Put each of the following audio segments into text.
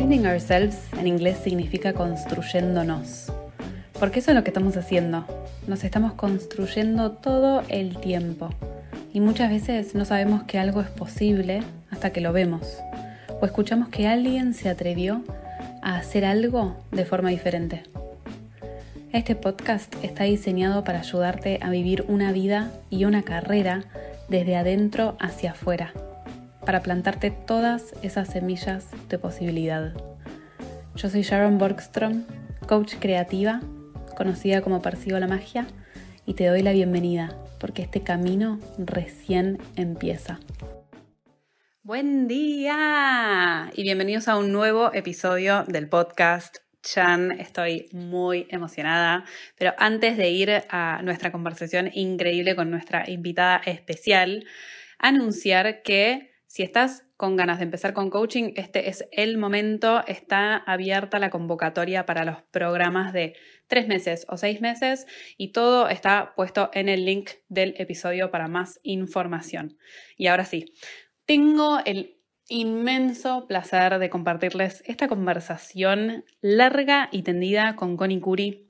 Building ourselves en inglés significa construyéndonos. Porque eso es lo que estamos haciendo. Nos estamos construyendo todo el tiempo. Y muchas veces no sabemos que algo es posible hasta que lo vemos. O escuchamos que alguien se atrevió a hacer algo de forma diferente. Este podcast está diseñado para ayudarte a vivir una vida y una carrera desde adentro hacia afuera para plantarte todas esas semillas de posibilidad. Yo soy Sharon Borgstrom, coach creativa, conocida como Percibo la Magia, y te doy la bienvenida porque este camino recién empieza. Buen día y bienvenidos a un nuevo episodio del podcast Chan. Estoy muy emocionada, pero antes de ir a nuestra conversación increíble con nuestra invitada especial, anunciar que si estás con ganas de empezar con coaching, este es el momento. Está abierta la convocatoria para los programas de tres meses o seis meses y todo está puesto en el link del episodio para más información. Y ahora sí, tengo el inmenso placer de compartirles esta conversación larga y tendida con Connie Curi.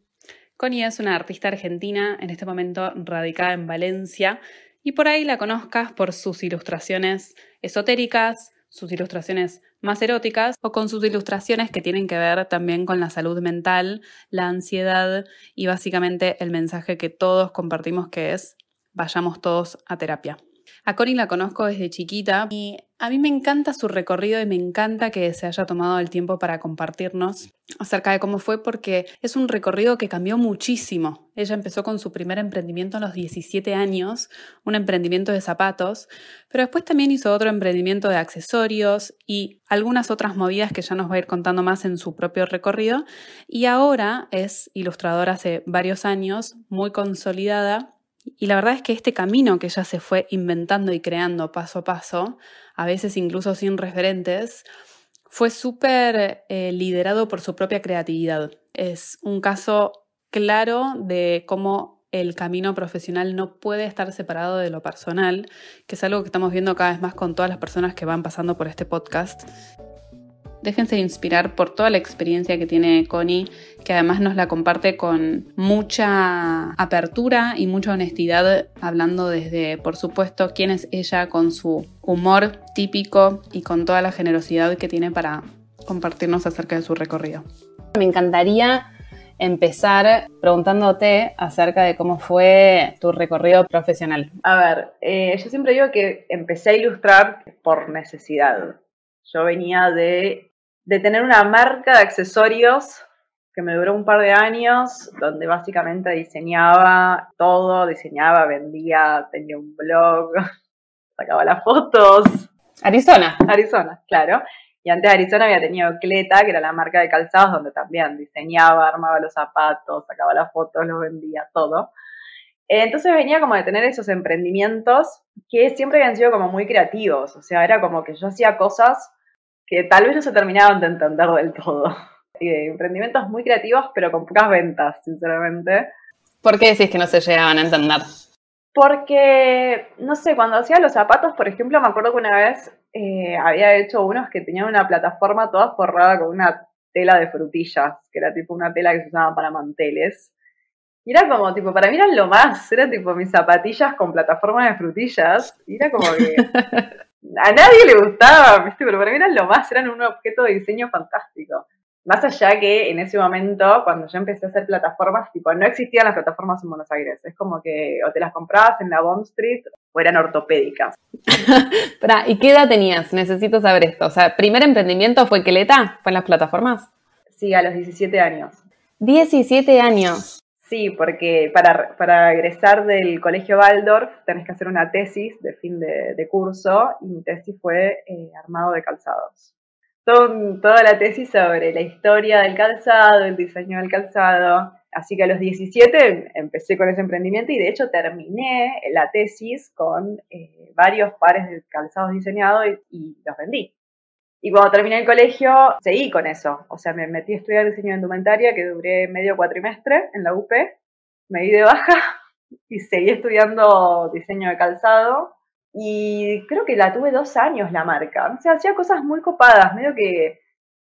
Connie es una artista argentina, en este momento radicada en Valencia, y por ahí la conozcas por sus ilustraciones esotéricas, sus ilustraciones más eróticas o con sus ilustraciones que tienen que ver también con la salud mental, la ansiedad y básicamente el mensaje que todos compartimos que es vayamos todos a terapia. A Connie la conozco desde chiquita y a mí me encanta su recorrido y me encanta que se haya tomado el tiempo para compartirnos acerca de cómo fue porque es un recorrido que cambió muchísimo. Ella empezó con su primer emprendimiento a los 17 años, un emprendimiento de zapatos, pero después también hizo otro emprendimiento de accesorios y algunas otras movidas que ya nos va a ir contando más en su propio recorrido. Y ahora es ilustradora hace varios años, muy consolidada y la verdad es que este camino que ella se fue inventando y creando paso a paso, a veces incluso sin referentes, fue súper eh, liderado por su propia creatividad. Es un caso claro de cómo el camino profesional no puede estar separado de lo personal, que es algo que estamos viendo cada vez más con todas las personas que van pasando por este podcast. Déjense inspirar por toda la experiencia que tiene Connie, que además nos la comparte con mucha apertura y mucha honestidad, hablando desde, por supuesto, quién es ella con su humor típico y con toda la generosidad que tiene para compartirnos acerca de su recorrido. Me encantaría empezar preguntándote acerca de cómo fue tu recorrido profesional. A ver, eh, yo siempre digo que empecé a ilustrar por necesidad. Yo venía de de tener una marca de accesorios que me duró un par de años, donde básicamente diseñaba todo, diseñaba, vendía, tenía un blog, sacaba las fotos. Arizona. Arizona, claro. Y antes de Arizona había tenido Cleta, que era la marca de calzados, donde también diseñaba, armaba los zapatos, sacaba las fotos, los vendía, todo. Entonces venía como de tener esos emprendimientos que siempre habían sido como muy creativos. O sea, era como que yo hacía cosas que tal vez no se terminaban de entender del todo. emprendimientos muy creativos, pero con pocas ventas, sinceramente. ¿Por qué decís que no se llegaban a entender? Porque, no sé, cuando hacía los zapatos, por ejemplo, me acuerdo que una vez eh, había hecho unos que tenían una plataforma toda forrada con una tela de frutillas, que era tipo una tela que se usaba para manteles. Y era como, tipo, para mí eran lo más, era tipo mis zapatillas con plataforma de frutillas. Y era como que a nadie le gustaba, ¿viste? pero para mí eran lo más, eran un objeto de diseño fantástico. Más allá que en ese momento, cuando yo empecé a hacer plataformas, tipo, no existían las plataformas en Buenos Aires. Es como que o te las comprabas en la Bond Street o eran ortopédicas. ¿y qué edad tenías? Necesito saber esto. O sea, ¿primer emprendimiento fue Queleta? ¿Fue en las plataformas? Sí, a los 17 años. 17 años. Sí, porque para, para egresar del colegio Waldorf tenés que hacer una tesis de fin de, curso y mi tesis fue eh, armado de calzados. toda la tesis sobre la historia del calzado, el diseño del calzado. Así que a los 17 empecé con ese emprendimiento y de hecho terminé la tesis con eh, varios pares de calzados diseñados y los vendí. Y cuando terminé el colegio, seguí con eso. O sea, me metí a estudiar diseño de indumentaria, que duré medio cuatrimestre en la UP. Me di de baja y seguí estudiando diseño de calzado. Y creo que la tuve dos años la marca. O sea, hacía cosas muy copadas, medio que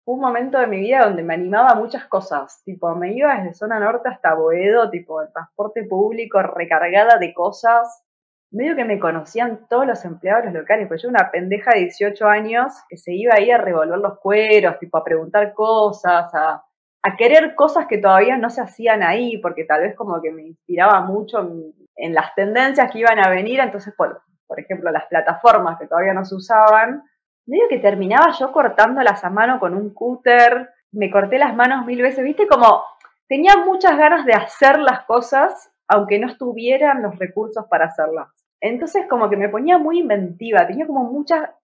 fue un momento de mi vida donde me animaba a muchas cosas. Tipo, me iba desde zona norte hasta Boedo, tipo, el transporte público recargada de cosas. Medio que me conocían todos los empleados locales, pues yo una pendeja de 18 años que se iba ahí a revolver los cueros, tipo, a preguntar cosas, a, querer cosas que todavía no se hacían ahí, porque tal vez como que me inspiraba mucho en, las tendencias que iban a venir, entonces, por, por ejemplo, las plataformas que todavía no se usaban, medio que terminaba yo cortándolas a mano con un cúter, me corté las manos mil veces, viste, como tenía muchas ganas de hacer las cosas, aunque no estuvieran los recursos para hacerlas. Entonces como que me ponía muy inventiva, tenía como mucha,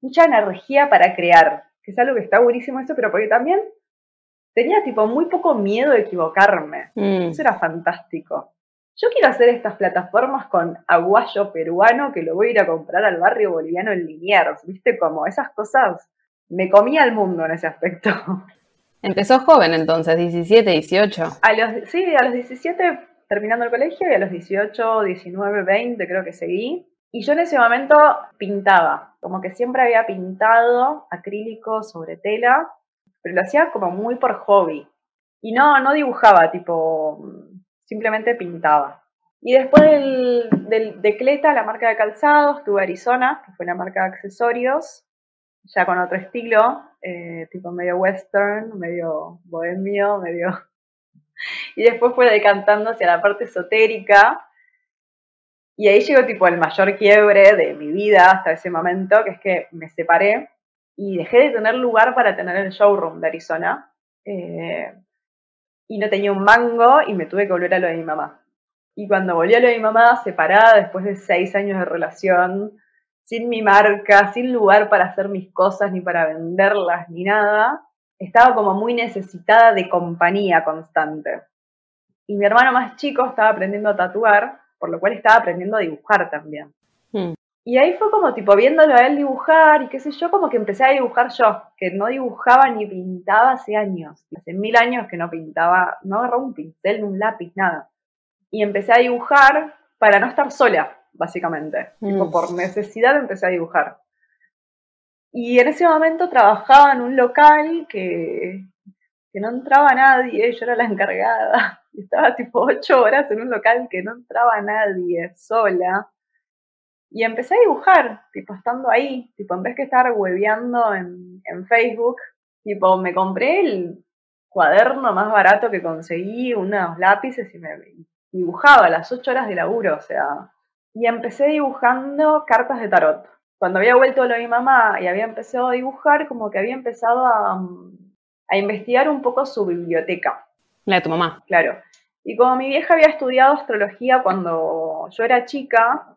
mucha energía para crear, que es algo que está buenísimo eso, pero porque también tenía tipo muy poco miedo de equivocarme. Mm. Eso era fantástico. Yo quiero hacer estas plataformas con aguayo peruano que lo voy a ir a comprar al barrio boliviano en Liniers, ¿viste? Como esas cosas. Me comía el mundo en ese aspecto. Empezó joven entonces, 17, 18. A los, sí, a los 17 terminando el colegio y a los 18, 19, 20 creo que seguí. Y yo en ese momento pintaba, como que siempre había pintado acrílico sobre tela pero lo hacía como muy por hobby. Y no, no dibujaba, tipo, simplemente pintaba. Y después del, de Cleta, la marca de calzados, tuve Arizona, que fue la marca de accesorios, ya con otro estilo, eh, tipo medio western, medio bohemio, medio... Y después fue decantando hacia la parte esotérica. Y ahí llegó tipo el mayor quiebre de mi vida hasta ese momento, que es que me separé y dejé de tener lugar para tener el showroom de Arizona. Eh, y no tenía un mango y me tuve que volver a lo de mi mamá. Y cuando volví a lo de mi mamá, separada después de seis años de relación, sin mi marca, sin lugar para hacer mis cosas, ni para venderlas, ni nada, estaba como muy necesitada de compañía constante. Y mi hermano más chico estaba aprendiendo a tatuar, por lo cual estaba aprendiendo a dibujar también. Hmm. Y ahí fue como tipo viéndolo a él dibujar y qué sé yo, como que empecé a dibujar yo, que no dibujaba ni pintaba hace años, hace mil años que no pintaba, no agarraba un pincel, un lápiz, nada. Y empecé a dibujar para no estar sola, básicamente. Tipo, mm. por necesidad empecé a dibujar. Y en ese momento trabajaba en un local que, que no entraba nadie, yo era la encargada. Y estaba tipo ocho horas en un local que no entraba nadie, sola y empecé a dibujar, tipo, estando ahí, tipo, en vez que estar hueveando en, en Facebook, tipo, me compré el cuaderno más barato que conseguí, unos lápices y me dibujaba las ocho horas de laburo, o sea, y empecé dibujando cartas de tarot. Cuando había vuelto lo de mi mamá y había empezado a dibujar, como que había empezado a, a investigar un poco su biblioteca. La de tu mamá. Claro. Y como mi vieja había estudiado astrología cuando yo era chica,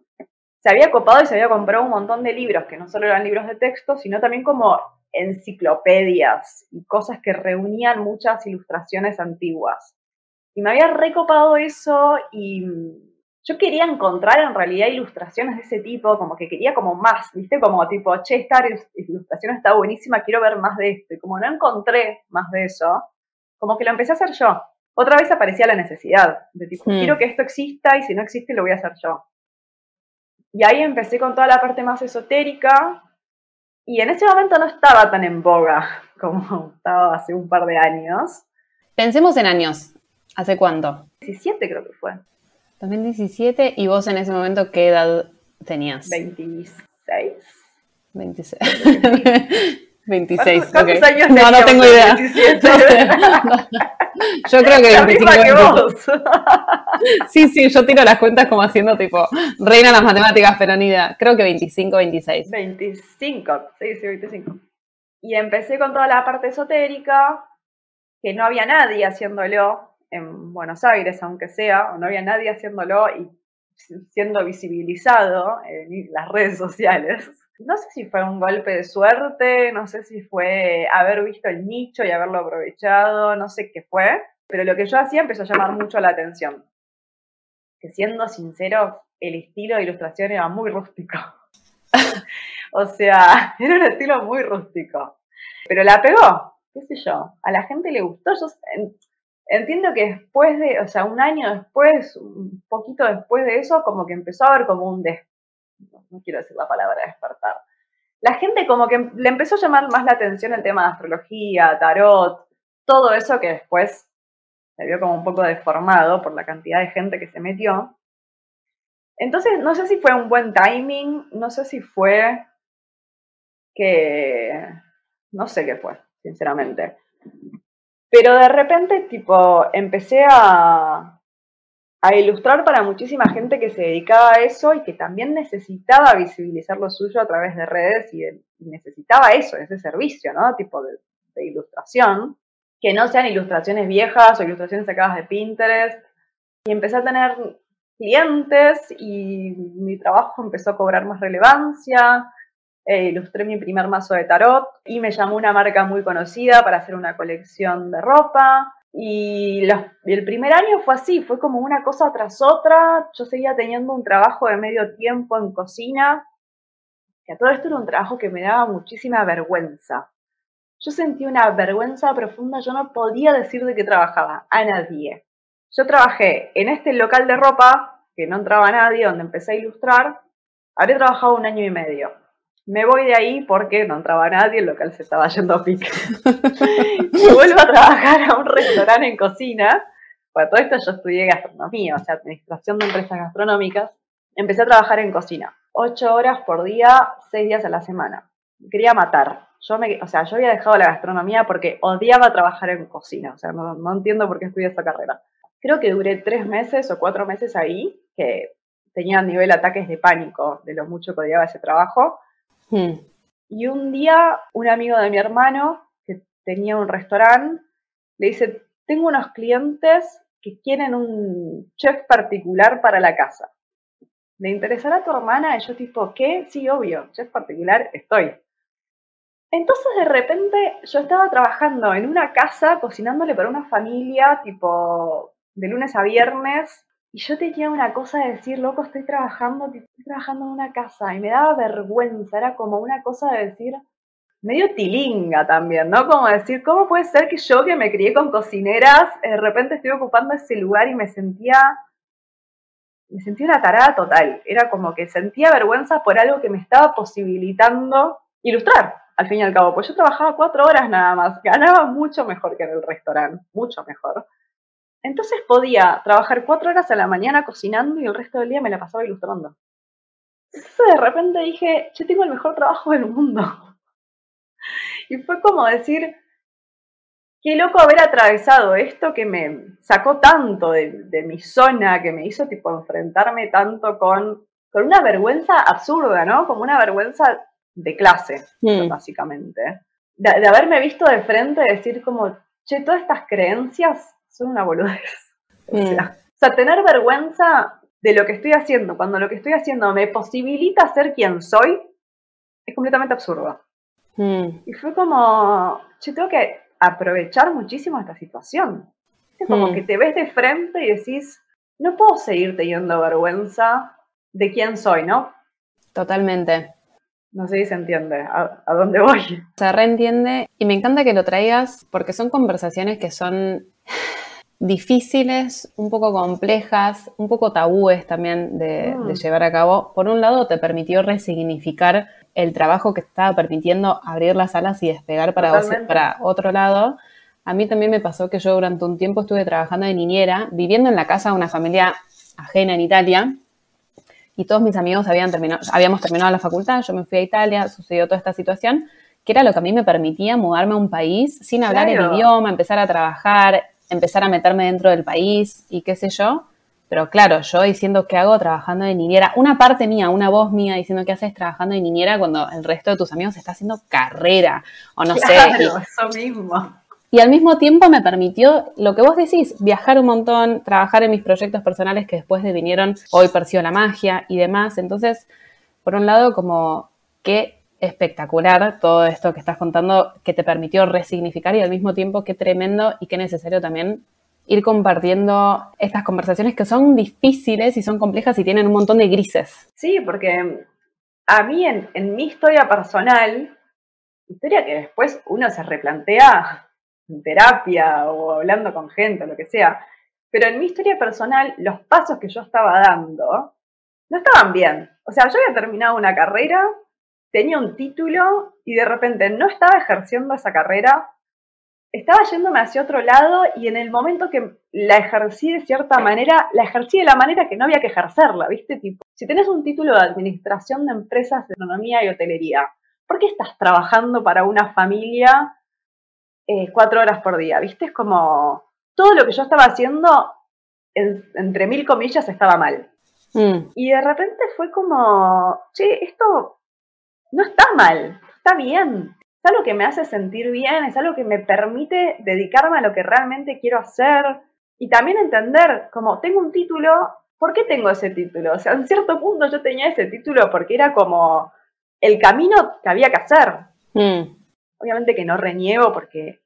se había copado y se había comprado un montón de libros, que no solo eran libros de texto, sino también como enciclopedias y cosas que reunían muchas ilustraciones antiguas. Y me había recopado eso y yo quería encontrar en realidad ilustraciones de ese tipo, como que quería como más, ¿viste? Como tipo, che, esta ilustración está buenísima, quiero ver más de esto. Y como no encontré más de eso, como que lo empecé a hacer yo. Otra vez aparecía la necesidad de tipo, hmm. quiero que esto exista y si no existe lo voy a hacer yo. Y ahí empecé con toda la parte más esotérica y en ese momento no estaba tan en boga como estaba hace un par de años. Pensemos en años. ¿Hace cuánto? 17 creo que fue. 2017 y vos en ese momento qué edad tenías? 26. 26. 26. ¿Cuántos, años No, no tengo idea. Yo creo que 25. Que vos. Sí, sí, yo tiro las cuentas como haciendo tipo reina las matemáticas, pero ni idea. Creo que 25, 26. 25, sí, sí, 25. Y empecé con toda la parte esotérica, que no había nadie haciéndolo en Buenos Aires, aunque sea, no había nadie haciéndolo y siendo visibilizado en las redes sociales no sé si fue un golpe de suerte, no sé si fue haber visto el nicho y haberlo aprovechado, no sé qué fue, pero lo que yo hacía empezó a llamar mucho la atención. Que siendo sincero, el estilo de ilustración era muy rústico. o sea, era un estilo muy rústico. Pero la pegó, qué sé yo, a la gente le gustó. Entiendo que después de, o sea, un año después, un poquito después de eso, como que empezó a haber como un des no quiero decir la palabra despertar, la gente como que le empezó a llamar más la atención el tema de astrología, tarot, todo eso que después se vio como un poco deformado por la cantidad de gente que se metió. Entonces, no sé si fue un buen timing, no sé si fue que... no sé qué fue, sinceramente. Pero de repente, tipo, empecé a, a ilustrar para muchísima gente que se dedicaba a eso y que también necesitaba visibilizar lo suyo a través de redes y, necesitaba eso, ese servicio, ¿no? Tipo de, ilustración, que no sean ilustraciones viejas o ilustraciones sacadas de Pinterest. Y empecé a tener clientes y mi trabajo empezó a cobrar más relevancia. E ilustré mi primer mazo de tarot y me llamó una marca muy conocida para hacer una colección de ropa. Y, el primer año fue así, fue como una cosa tras otra. Yo seguía teniendo un trabajo de medio tiempo en cocina, que a todo esto era un trabajo que me daba muchísima vergüenza. Yo sentí una vergüenza profunda, yo no podía decir de qué trabajaba, a nadie. Yo trabajé en este local de ropa, que no entraba nadie, donde empecé a ilustrar, habría trabajado un año y medio. Me voy de ahí porque no entraba nadie, el local se estaba yendo a pique. y vuelvo a trabajar a un restaurante en cocina. Para todo esto yo estudié gastronomía, o sea, administración de empresas gastronómicas. Empecé a trabajar en cocina. Ocho horas por día, seis días a la semana. quería matar. Yo me, o sea, yo había dejado la gastronomía porque odiaba trabajar en cocina. O sea, no, no entiendo por qué estudié esta carrera. Creo que duré tres meses o cuatro meses ahí, que tenía a nivel ataques de pánico de lo mucho que odiaba ese trabajo Hmm. Y un día, un amigo de mi hermano, que tenía un restaurante, le dice, tengo unos clientes que quieren un chef particular para la casa. ¿Le interesará a tu hermana? Y yo tipo, ¿qué? Sí, obvio, chef particular, estoy. Entonces de repente yo estaba trabajando en una casa cocinándole para una familia, tipo de lunes a viernes, y yo tenía una cosa de decir, loco, estoy trabajando, estoy trabajando en una casa y me daba vergüenza, era como una cosa de decir, medio tilinga también, ¿no? Como decir, ¿cómo puede ser que yo que me crié con cocineras, de repente estoy ocupando ese lugar y me sentía, me sentía una tarada total, era como que sentía vergüenza por algo que me estaba posibilitando ilustrar, al fin y al cabo, pues yo trabajaba cuatro horas nada más, ganaba mucho mejor que en el restaurante, mucho mejor. Entonces podía trabajar cuatro horas a la mañana cocinando y el resto del día me la pasaba ilustrando. Entonces de repente dije, yo tengo el mejor trabajo del mundo. Y fue como decir, qué loco haber atravesado esto que me sacó tanto de, mi zona, que me hizo tipo enfrentarme tanto con, con una vergüenza absurda, ¿no? Como una vergüenza de clase, mm. básicamente. De, de, haberme visto de frente, decir como, che, todas estas creencias son una boludez. Mm. O, sea, tener vergüenza de lo que estoy haciendo, cuando lo que estoy haciendo me posibilita ser quien soy, es completamente absurdo. Mm. Y fue como, yo tengo que aprovechar muchísimo esta situación. Es como mm. que te ves de frente y decís, no puedo seguir teniendo vergüenza de quién soy, ¿no? Totalmente. No sé si se entiende a, a dónde voy. Se reentiende y me encanta que lo traigas porque son conversaciones que son difíciles, un poco complejas, un poco tabúes también de, ah. llevar a cabo. Por un lado, te permitió resignificar el trabajo que estaba permitiendo abrir las alas y despegar para, para otro lado. A mí también me pasó que yo durante un tiempo estuve trabajando de niñera, viviendo en la casa de una familia ajena en Italia, y todos mis amigos habían terminado, habíamos terminado la facultad, yo me fui a Italia, sucedió toda esta situación, que era lo que a mí me permitía mudarme a un país sin hablar el idioma, empezar a trabajar, empezar a meterme dentro del país y qué sé yo. Pero claro, yo diciendo qué hago trabajando de niñera, una parte mía, una voz mía diciendo qué haces trabajando de niñera cuando el resto de tus amigos está haciendo carrera o no sé. eso mismo. Y al mismo tiempo me permitió lo que vos decís, viajar un montón, trabajar en mis proyectos personales que después de vinieron Hoy Percibo la Magia y demás. Entonces, por un lado, como que espectacular todo esto que estás contando que te permitió resignificar y al mismo tiempo qué tremendo y qué necesario también ir compartiendo estas conversaciones que son difíciles y son complejas y tienen un montón de grises. Sí, porque a mí en, mi historia personal, historia que después uno se replantea en terapia o hablando con gente lo que sea, pero en mi historia personal los pasos que yo estaba dando no estaban bien. O sea, yo había terminado una carrera tenía un título y de repente no estaba ejerciendo esa carrera, estaba yéndome hacia otro lado y en el momento que la ejercí de cierta manera, la ejercí de la manera que no había que ejercerla, ¿viste? Tipo, si tenés un título de administración de empresas de economía y hotelería, ¿por qué estás trabajando para una familia eh, cuatro horas por día? ¿Viste? Es como todo lo que yo estaba haciendo, entre mil comillas, estaba mal. Mm. Y de repente fue como, che, esto no está mal, está bien. Es algo que me hace sentir bien, es algo que me permite dedicarme a lo que realmente quiero hacer y también entender, como tengo un título, ¿por qué tengo ese título? O sea, en cierto punto yo tenía ese título porque era como el camino que había que hacer. Mm. Obviamente que no reniego porque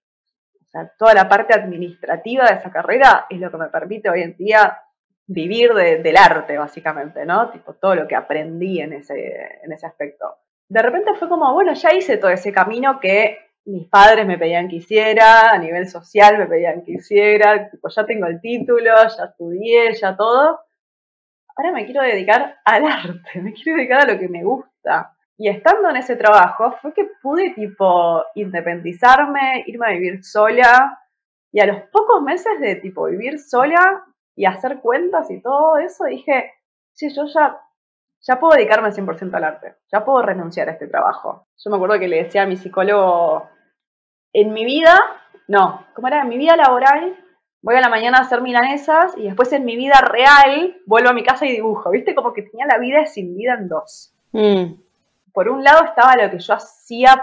toda la parte administrativa de esa carrera es lo que me permite hoy en día vivir del arte, básicamente, ¿no? Tipo, todo lo que aprendí en ese, en ese aspecto. De repente fue como, bueno, ya hice todo ese camino que mis padres me pedían que hiciera, a nivel social me pedían que hiciera, tipo, ya tengo el título, ya estudié, ya todo. Ahora me quiero dedicar al arte, me quiero dedicar a lo que me gusta. Y estando en ese trabajo fue que pude tipo independizarme, irme a vivir sola. Y a los pocos meses de tipo vivir sola y hacer cuentas y todo eso, dije, sí, yo ya, ya puedo dedicarme 100% al arte, ya puedo renunciar a este trabajo. Yo me acuerdo que le decía a mi psicólogo, en mi vida, no, ¿cómo era? En mi vida laboral voy a la mañana a hacer milanesas y después en mi vida real vuelvo a mi casa y dibujo. ¿Viste? Como que tenía la vida sin vida en dos. Mm por un lado estaba lo que yo hacía,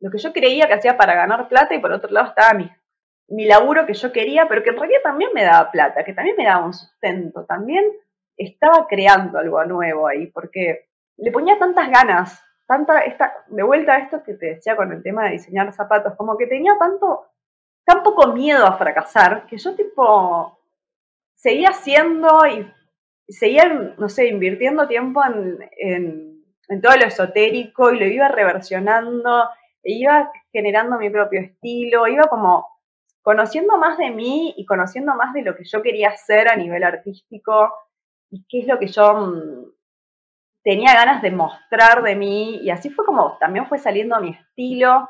lo que yo creía que hacía para ganar plata y por otro lado estaba mi, mi laburo que yo quería, pero que en realidad también me daba plata, que también me daba un sustento, también estaba creando algo nuevo ahí, porque le ponía tantas ganas, tanta, esta, de vuelta a esto que te decía con el tema de diseñar zapatos, como que tenía tanto, tan poco miedo a fracasar, que yo tipo seguía haciendo y seguía, no sé, invirtiendo tiempo en en todo lo esotérico y lo iba reversionando, e iba generando mi propio estilo, iba como conociendo más de mí y conociendo más de lo que yo quería hacer a nivel artístico y qué es lo que yo mm, tenía ganas de mostrar de mí y así fue como también fue saliendo mi estilo,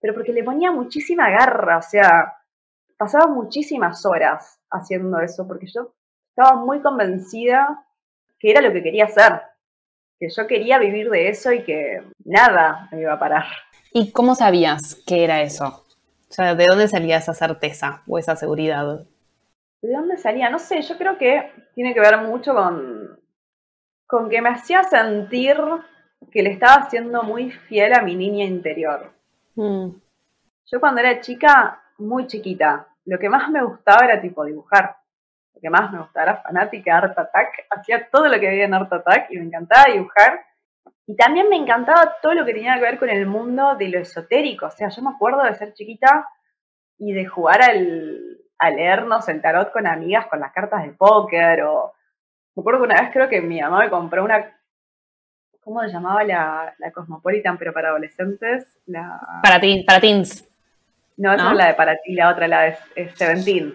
pero porque le ponía muchísima garra, o sea, pasaba muchísimas horas haciendo eso porque yo estaba muy convencida que era lo que quería hacer que yo quería vivir de eso y que nada me iba a parar. ¿Y cómo sabías que era eso? O sea, ¿de dónde salía esa certeza o esa seguridad? ¿De dónde salía? No sé, yo creo que tiene que ver mucho con, con que me hacía sentir que le estaba siendo muy fiel a mi niña interior. Mm. Yo cuando era chica, muy chiquita, lo que más me gustaba era tipo dibujar lo que más me gustaba, era fanática de Art Attack, hacía todo lo que había en Art Attack y me encantaba dibujar. Y también me encantaba todo lo que tenía que ver con el mundo de lo esotérico. O sea, yo me acuerdo de ser chiquita y de jugar al, a leernos el tarot con amigas con las cartas de póker. O me acuerdo que una vez creo que mi mamá me compró una. ¿Cómo se llamaba la, la Cosmopolitan, pero para adolescentes? La... Para, ti, para teens. No, esa es la de para ti, la otra la de Seventeen.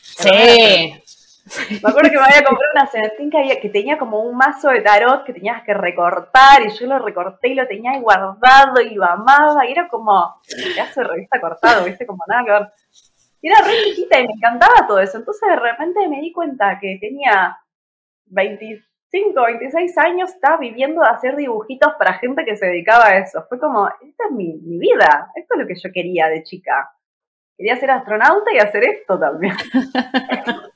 Sí. Me acuerdo que me había comprado una Seventeen que, que tenía como un mazo de tarot que tenías que recortar y yo lo recorté y lo tenía ahí guardado y lo amaba y era como pedazo de revista cortado, viste, como nada que ver. Y era re chiquita y me encantaba todo eso. Entonces de repente me di cuenta que tenía 25, 26 años, estaba viviendo de hacer dibujitos para gente que se dedicaba a eso. Fue como, esta es mi, mi vida, esto es lo que yo quería de chica. Quería ser astronauta y hacer esto también.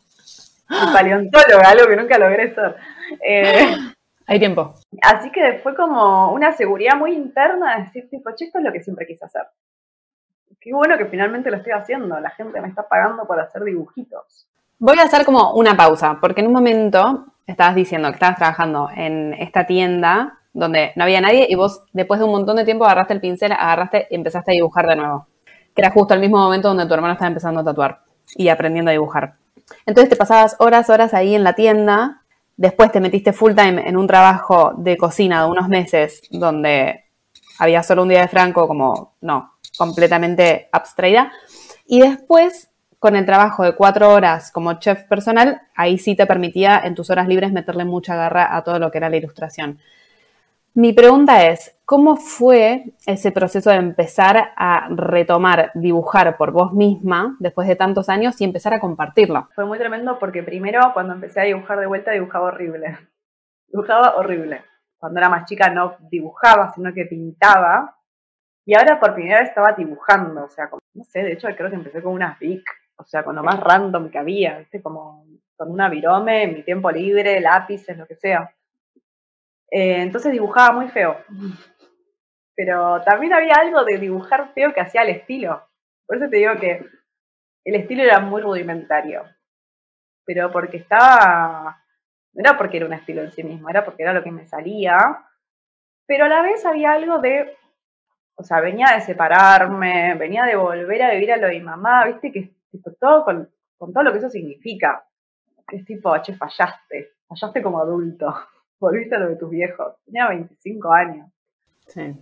paleontóloga, algo que nunca logré ser. Eh, Hay tiempo. Así que fue como una seguridad muy interna de decir, tipo, che, esto es lo que siempre quise hacer. Qué bueno que finalmente lo estoy haciendo. La gente me está pagando por hacer dibujitos. Voy a hacer como una pausa, porque en un momento estabas diciendo que estabas trabajando en esta tienda donde no había nadie y vos después de un montón de tiempo agarraste el pincel, agarraste y empezaste a dibujar de nuevo. Que era justo el mismo momento donde tu hermano estaba empezando a tatuar y aprendiendo a dibujar. Entonces te pasabas horas, horas ahí en la tienda, después te metiste full time en un trabajo de cocina de unos meses donde había solo un día de franco, como, no, completamente abstraída. Y después, con el trabajo de cuatro horas como chef personal, ahí sí te permitía en tus horas libres meterle mucha garra a todo lo que era la ilustración. Mi pregunta es, ¿cómo fue ese proceso de empezar a retomar, dibujar por vos misma después de tantos años y empezar a compartirlo? Fue muy tremendo porque primero cuando empecé a dibujar de vuelta dibujaba horrible. Dibujaba horrible. Cuando era más chica no dibujaba, sino que pintaba. Y ahora por primera vez estaba dibujando, o sea, no sé, de hecho creo que empecé con unas Bic, o sea, con lo más random que había, ¿viste? Como con una virome, mi tiempo libre, lápices, lo que sea. Eh, entonces dibujaba muy feo. Pero también había algo de dibujar feo que hacía el estilo. Por eso te digo que el estilo era muy rudimentario. Pero porque estaba. No era porque era un estilo en sí mismo, era porque era lo que me salía. Pero a la vez había algo de. O sea, venía de separarme, venía de volver a vivir a lo de mi mamá, viste, que tipo, todo con, con todo lo que eso significa. Que es tipo, che, fallaste, fallaste como adulto volviste a lo de tus viejos. Tenía 25 años. Sí.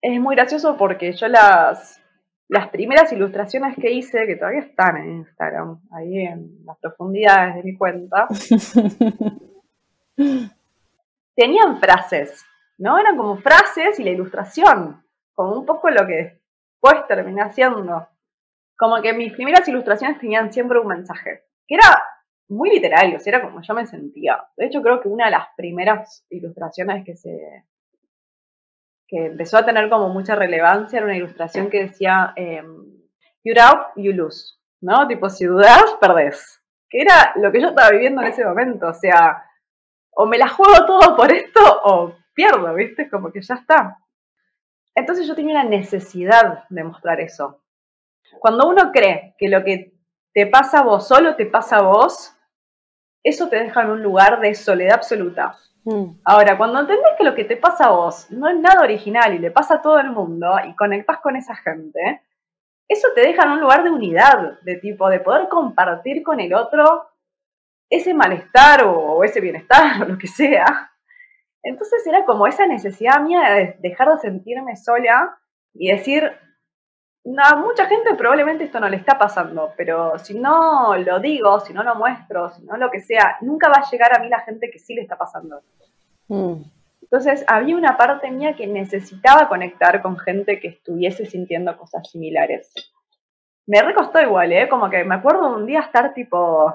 Es muy gracioso porque yo las, las primeras ilustraciones que hice, que todavía están en Instagram, ahí en las profundidades de mi cuenta, tenían frases, ¿no? Eran como frases y la ilustración, como un poco lo que después terminé haciendo. Como que mis primeras ilustraciones tenían siempre un mensaje, que era muy literario, era como yo me sentía. De hecho, creo que una de las primeras ilustraciones que se que empezó a tener como mucha relevancia era una ilustración que decía eh, You out, you lose, ¿no? Tipo, si dudas, perdés. Que era lo que yo estaba viviendo en ese momento, o sea, o me la juego todo por esto o pierdo, ¿viste? Como que ya está. Entonces yo tenía una necesidad de mostrar eso. Cuando uno cree que lo que te pasa a vos solo te pasa a vos, eso te deja en un lugar de soledad absoluta. Mm. Ahora, cuando entendés que lo que te pasa a vos no es nada original y le pasa a todo el mundo y conectás con esa gente, eso te deja en un lugar de unidad, de tipo, de poder compartir con el otro ese malestar o ese bienestar o lo que sea. Entonces era como esa necesidad mía de dejar de sentirme sola y decir, a mucha gente probablemente esto no le está pasando, pero si no lo digo, si no lo muestro, si no lo que sea, nunca va a llegar a mí la gente que sí le está pasando. Mm. Entonces había una parte mía que necesitaba conectar con gente que estuviese sintiendo cosas similares. Me recostó igual, ¿eh? Como que me acuerdo un día estar tipo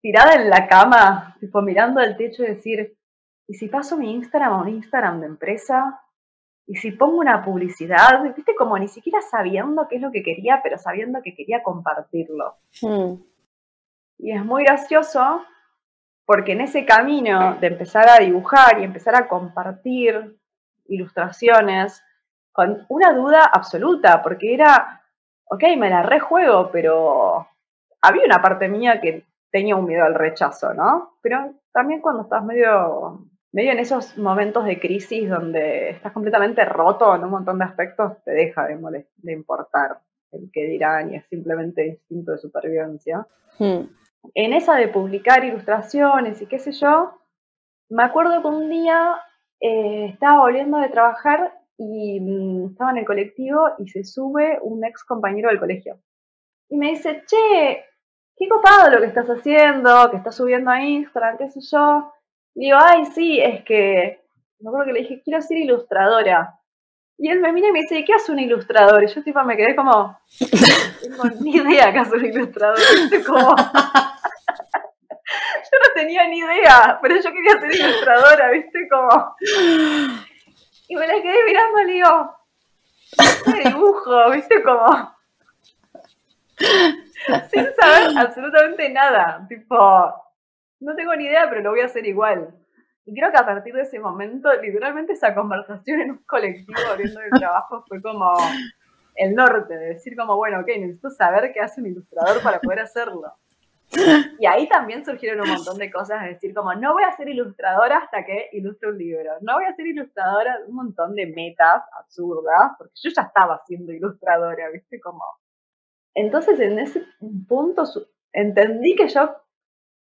tirada en la cama, tipo mirando al techo y decir, ¿y si paso mi Instagram a un Instagram de empresa? Y si pongo una publicidad, viste, como ni siquiera sabiendo qué es lo que quería, pero sabiendo que quería compartirlo. Hmm. Y es muy gracioso porque en ese camino de empezar a dibujar y empezar a compartir ilustraciones, con una duda absoluta, porque era, ok, me la rejuego, pero había una parte mía que tenía un miedo al rechazo, ¿no? Pero también cuando estás medio medio en esos momentos de crisis donde estás completamente roto en un montón de aspectos, te deja de, de importar el que dirán y es simplemente instinto de supervivencia. Hmm. En esa de publicar ilustraciones y qué sé yo, me acuerdo que un día eh, estaba volviendo de trabajar y mm, estaba en el colectivo y se sube un ex compañero del colegio. Y me dice, che, qué copado lo que estás haciendo, que estás subiendo a Instagram, qué sé yo. Digo, ay, sí, es que, me acuerdo que le dije, quiero ser ilustradora. Y él me mira y me dice, ¿qué hace un ilustrador? Y yo tipo me quedé como, tengo ni idea qué hace un ilustrador. Como... yo no tenía ni idea, pero yo quería ser ilustradora, ¿viste? Como... Y me la quedé mirando y le digo, ¿qué dibujo? ¿Viste? Como... Sin saber absolutamente nada. Tipo, no tengo ni idea, pero lo voy a hacer igual. Y creo que a partir de ese momento, literalmente esa conversación en un colectivo abriendo el trabajo fue como el norte, de decir como, bueno, ok, necesito saber qué hace un ilustrador para poder hacerlo. Y ahí también surgieron un montón de cosas, de decir como, no voy a ser ilustradora hasta que ilustre un libro, no voy a ser ilustradora, un montón de metas absurdas, porque yo ya estaba siendo ilustradora, ¿viste? Como... Entonces en ese punto entendí que yo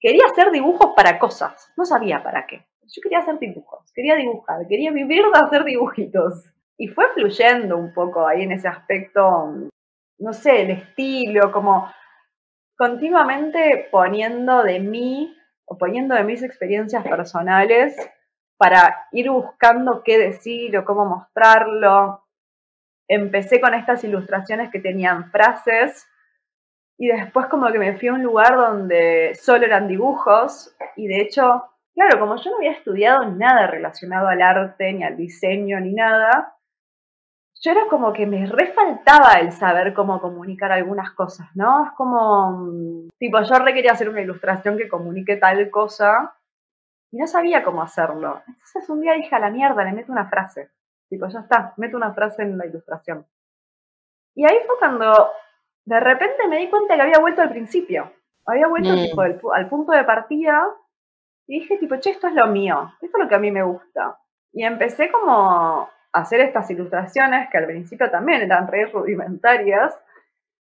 quería hacer dibujos para cosas, no sabía para qué. Yo quería hacer dibujos, quería dibujar, quería vivir de hacer dibujitos. Y fue fluyendo un poco ahí en ese aspecto, no sé, el estilo, como continuamente poniendo de mí o poniendo de mis experiencias personales para ir buscando qué decir o cómo mostrarlo. Empecé con estas ilustraciones que tenían frases y después como que me fui a un lugar donde solo eran dibujos y de hecho, claro, como yo no había estudiado nada relacionado al arte, ni al diseño, ni nada, yo era como que me refaltaba el saber cómo comunicar algunas cosas, ¿no? Es como, mm, tipo, yo re quería hacer una ilustración que comunique tal cosa y no sabía cómo hacerlo. Entonces un día dije a la mierda, le meto una frase. Tipo, ya está, meto una frase en la ilustración. Y ahí fue cuando de repente me di cuenta que había vuelto al principio. Había vuelto mm. al punto de partida y dije, tipo, che, esto es lo mío, esto es lo que a mí me gusta. Y empecé como a hacer estas ilustraciones que al principio también eran re rudimentarias,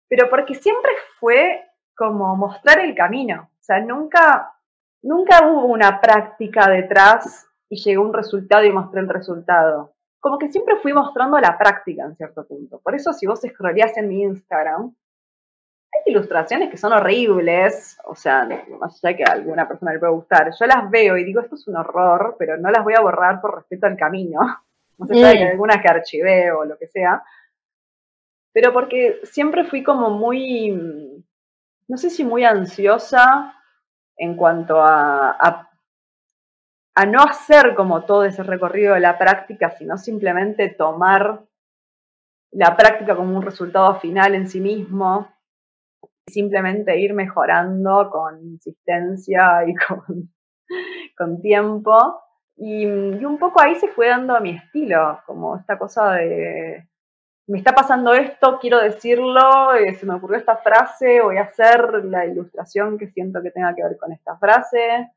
pero porque siempre fue como mostrar el camino. O sea, nunca, nunca hubo una práctica detrás y llegó un resultado y mostré el resultado. Como que siempre fui mostrando la práctica en cierto punto. Por eso si vos scrolleás en mi Instagram, hay ilustraciones que son horribles, o sea, más allá que a alguna persona le puede gustar, yo las veo y digo, esto es un horror, pero no las voy a borrar por respeto al camino, no sé, que mm. algunas que archivé o lo que sea, pero porque siempre fui como muy, no sé si muy ansiosa en cuanto a, a, a no hacer como todo ese recorrido de la práctica, sino simplemente tomar la práctica como un resultado final en sí mismo simplemente ir mejorando con insistencia y con, tiempo. Y, un poco ahí se fue dando mi estilo, como esta cosa de, me está pasando esto, quiero decirlo, eh, se me ocurrió esta frase, voy a hacer la ilustración que siento que tenga que ver con esta frase.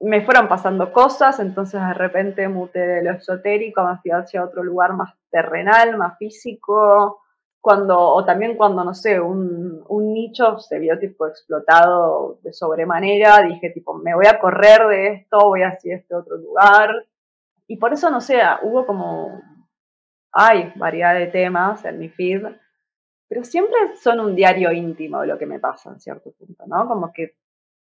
Me fueron pasando cosas, entonces de repente muté de lo esotérico, me fui hacia otro lugar más terrenal, más físico, cuando, o también cuando, no sé, un, un, nicho se vio tipo explotado de sobremanera, dije tipo, me voy a correr de esto, voy hacia este otro lugar. Y por eso, no sé, hubo como, hay variedad de temas en mi feed, pero siempre son un diario íntimo de lo que me pasa en cierto punto, ¿no? Como que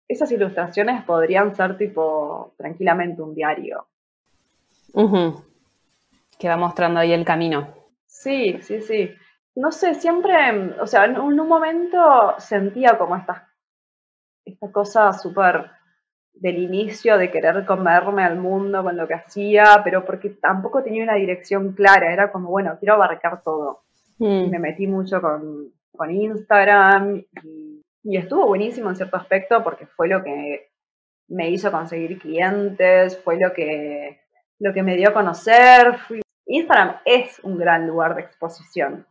esas ilustraciones podrían ser tipo tranquilamente un diario. Que va mostrando ahí el camino. Sí, sí, sí no sé, siempre, o sea, en un momento sentía como esta, esta cosa súper del inicio de querer comerme al mundo con lo que hacía, pero porque tampoco tenía una dirección clara, era como, bueno, quiero abarcar todo. Mm. me metí mucho con, con Instagram y, y, estuvo buenísimo en cierto aspecto porque fue lo que me hizo conseguir clientes, fue lo que, lo que me dio a conocer. Instagram es un gran lugar de exposición.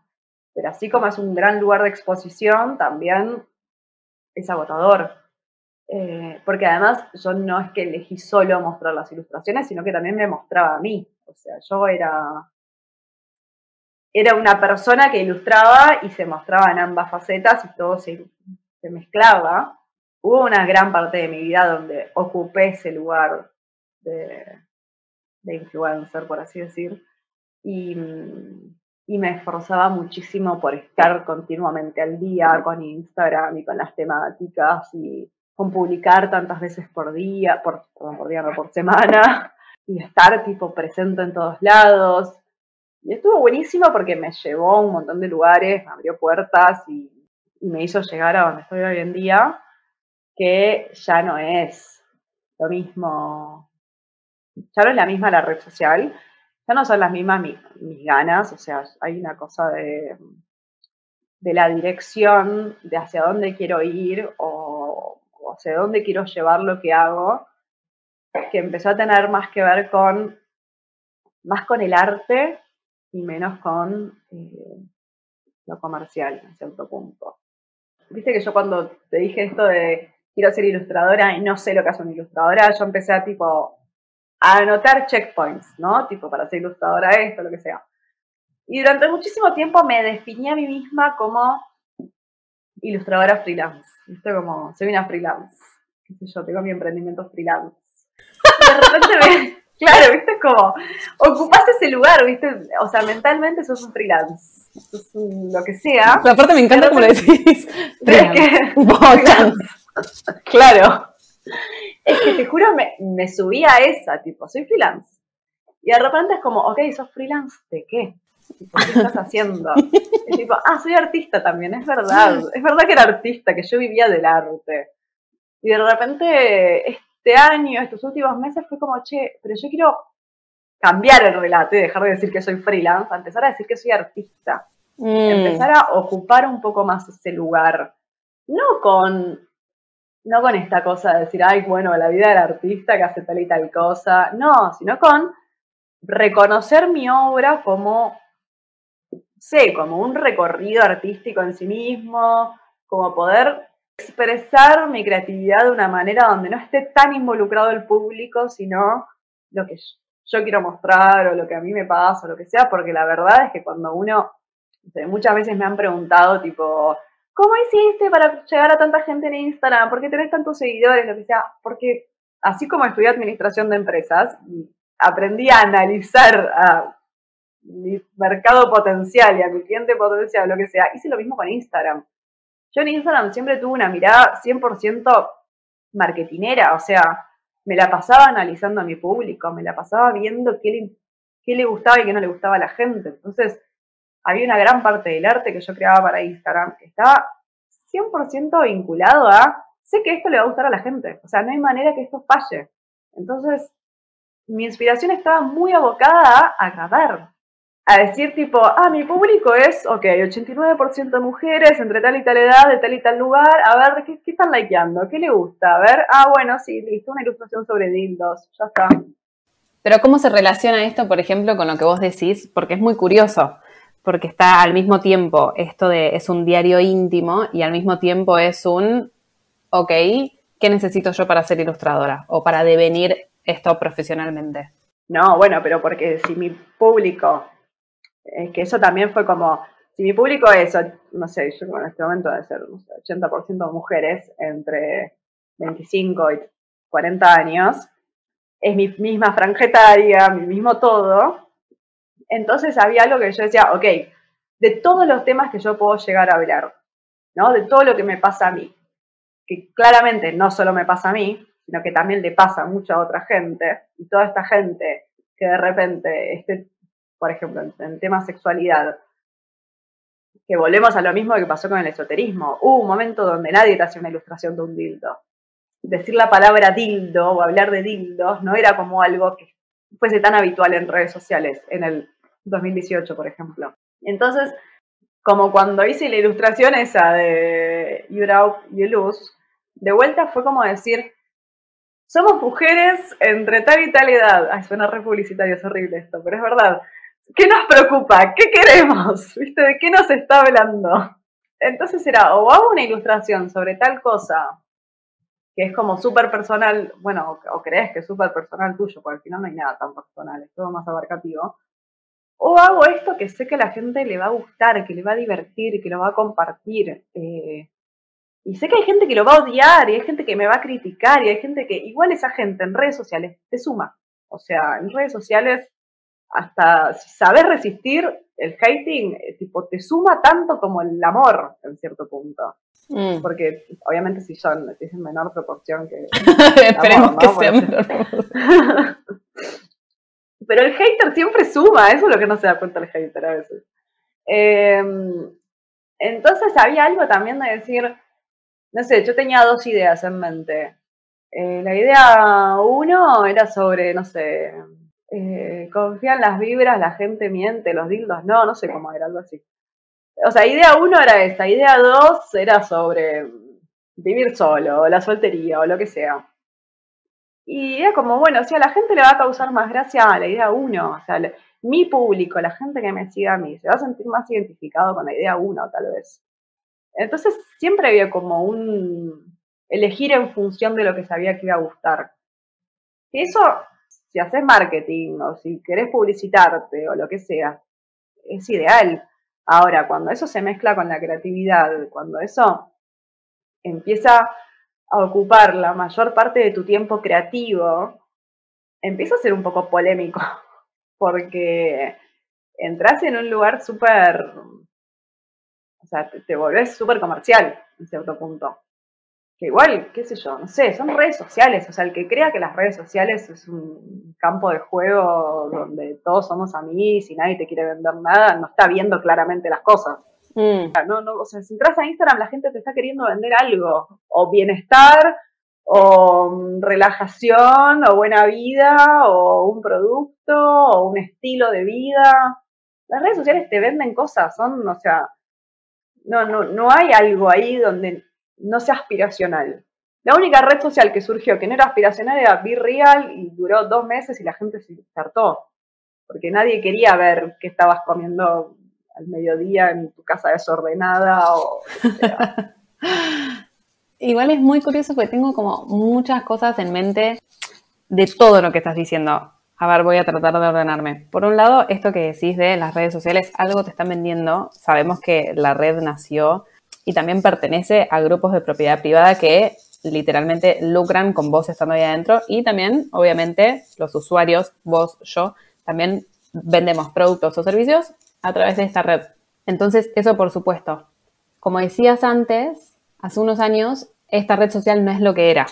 Pero así como es un gran lugar de exposición, también es agotador. Eh, porque además yo no es que elegí solo mostrar las ilustraciones, sino que también me mostraba a mí. O sea, yo era, era una persona que ilustraba y se mostraba en ambas facetas y todo se, mezclaba. Hubo una gran parte de mi vida donde ocupé ese lugar de, de influencer, por así decir. Y, y me esforzaba muchísimo por estar continuamente al día con Instagram y con las temáticas y con publicar tantas veces por día, por, por día, no por semana, y estar tipo presente en todos lados. Y estuvo buenísimo porque me llevó a un montón de lugares, abrió puertas y, y me hizo llegar a donde estoy hoy en día, que ya no es lo mismo, ya no es la misma la red social, ya no son las mismas mis, ganas, o sea, hay una cosa de, de la dirección, de hacia dónde quiero ir o, hacia dónde quiero llevar lo que hago, que empezó a tener más que ver con, más con el arte y menos con eh, lo comercial, en cierto punto. Viste que yo cuando te dije esto de quiero ser ilustradora y no sé lo que hace una ilustradora, yo empecé a tipo a anotar checkpoints, ¿no? Tipo para ser ilustradora esto, lo que sea. Y durante muchísimo tiempo me definí a mí misma como ilustradora freelance. ¿Viste? Como, soy una freelance. ¿Qué sé yo? Tengo mi emprendimiento freelance. Y de repente me, claro, ¿viste? Como, ocupás ese lugar, ¿viste? O sea, mentalmente sos un freelance. Sos lo que sea. La aparte me encanta como lo decís. que, claro. Es que te juro, me, me subí a esa, tipo, soy freelance. Y de repente es como, ok, ¿sos freelance de qué? ¿Qué estás haciendo? Es tipo, ah, soy artista también, es verdad. Es verdad que era artista, que yo vivía del arte. Y de repente, este año, estos últimos meses, fue como, che, pero yo quiero cambiar el relato y dejar de decir que soy freelance, empezar a decir que soy artista. Mm. Empezar a ocupar un poco más ese lugar. No con, no con esta cosa de decir, ay, bueno, la vida del artista que hace tal y tal cosa. No, sino con reconocer mi obra como, sé, como un recorrido artístico en sí mismo, como poder expresar mi creatividad de una manera donde no esté tan involucrado el público, sino lo que yo quiero mostrar o lo que a mí me pasa o lo que sea, porque la verdad es que cuando uno, muchas veces me han preguntado tipo, ¿cómo hiciste para llegar a tanta gente en Instagram? ¿Por qué tenés tantos seguidores? Lo que sea, porque así como estudié administración de empresas aprendí a analizar a mi mercado potencial y a mi cliente potencial, lo que sea, hice lo mismo con Instagram. Yo en Instagram siempre tuve una mirada 100% marketinera, o sea, me la pasaba analizando a mi público, me la pasaba viendo qué le, qué le gustaba y qué no le gustaba a la gente. Entonces, había una gran parte del arte que yo creaba para Instagram que estaba 100% vinculado a, sé que esto le va a gustar a la gente, o sea, no hay manera que esto falle. Entonces, mi inspiración estaba muy abocada a agradar, a decir tipo, ah, mi público es, ok, 89% de mujeres entre tal y tal edad, de tal y tal lugar, a ver, ¿qué, qué están likeando? ¿Qué le gusta? A ver, ah, bueno, sí, listo, una ilustración sobre dildos, ya está. Pero ¿cómo se relaciona esto, por ejemplo, con lo que vos decís? Porque es muy curioso, porque está al mismo tiempo, esto de es un diario íntimo y al mismo tiempo es un, ok, ¿qué necesito yo para ser ilustradora o para devenir esto profesionalmente? No, bueno, pero porque si mi público es que eso también fue como, si mi público es, no sé, yo en este momento debe ser 80% mujeres entre 25 y 40 años, es mi misma franjetaria, mi mismo todo, entonces había algo que yo decía, ok, de todos los temas que yo puedo llegar a hablar, ¿no? De todo lo que me pasa a mí, que claramente no solo me pasa a mí, sino que también le pasa a mucha otra gente, y toda esta gente que de repente esté por ejemplo, en, el tema sexualidad, que volvemos a lo mismo que pasó con el esoterismo. Hubo un momento donde nadie te hacía una ilustración de un dildo. Decir la palabra dildo o hablar de dildos no era como algo que fuese tan habitual en redes sociales en el 2018, por ejemplo. Entonces, como cuando hice la ilustración esa de You Out, You Lose, de vuelta fue como decir, somos mujeres entre tal y tal edad. Ay, suena re publicitario, es horrible esto, pero es verdad. ¿Qué nos preocupa? ¿Qué queremos? ¿Viste? ¿De qué nos está hablando? Entonces era, o hago una ilustración sobre tal cosa, que es como súper personal, bueno, o, crees que es súper personal tuyo, porque al final no hay nada tan personal, es todo más abarcativo. O hago esto que sé que a la gente le va a gustar, que le va a divertir, que lo va a compartir. Eh, y sé que hay gente que lo va a odiar, y hay gente que me va a criticar, y hay gente que, igual esa gente en redes sociales te suma. O sea, en redes sociales hasta si sabes resistir el hating, eh, tipo, te suma tanto como el amor en cierto punto. Mm. Porque obviamente si son es en menor proporción que. Esperemos que sea menor Pero el hater siempre suma, eso es lo que no se da cuenta el hater a veces. Em, entonces había algo también de decir, no sé, yo tenía dos ideas en mente. Eh, la idea uno era sobre, no sé, eh, confían las vibras, la gente miente, los dildos no, no sé cómo era, algo así. O sea, idea uno era esa, idea dos era sobre vivir solo, la soltería o lo que sea. Y era como, bueno, si a la gente le va a causar más gracia a la idea uno, o sea, mi público, la gente que me sigue a mí, se va a sentir más identificado con la idea uno, tal vez. Entonces siempre había como un elegir en función de lo que sabía que iba a gustar. Eso si haces marketing o si querés publicitarte o lo que sea, es ideal. Ahora, cuando eso se mezcla con la creatividad, cuando eso empieza a ocupar la mayor parte de tu tiempo creativo, empieza a ser un poco polémico, porque entras en un lugar súper, o sea, te, te volvés súper comercial en cierto punto. que igual, qué sé yo, no sé, son redes sociales, o sea, el que crea que las redes sociales es un campo de juego donde todos somos amigos y nadie te quiere vender nada, no está viendo claramente las cosas. Mm. No, no, o sea, si entras a Instagram la gente te está queriendo vender algo, o bienestar, o relajación, o buena vida, o un producto, o un estilo de vida. Las redes sociales te venden cosas, son, o sea, no, no, no hay algo ahí donde no sea aspiracional. La única red social que surgió que no era aspiracional era Be Real y duró dos meses y la gente se insertó. Porque nadie quería ver qué estabas comiendo al mediodía en tu casa desordenada o Igual es muy curioso porque tengo como muchas cosas en mente de todo lo que estás diciendo. A ver, voy a tratar de ordenarme. Por un lado, esto que decís de las redes sociales, algo te están vendiendo. Sabemos que la red nació y también pertenece a grupos de propiedad privada que literalmente lucran con vos estando ahí adentro y también, obviamente, los usuarios, vos, yo, también vendemos productos o servicios a través de esta red. Entonces, eso por supuesto. Como decías antes, hace unos años, esta red social no es lo que era.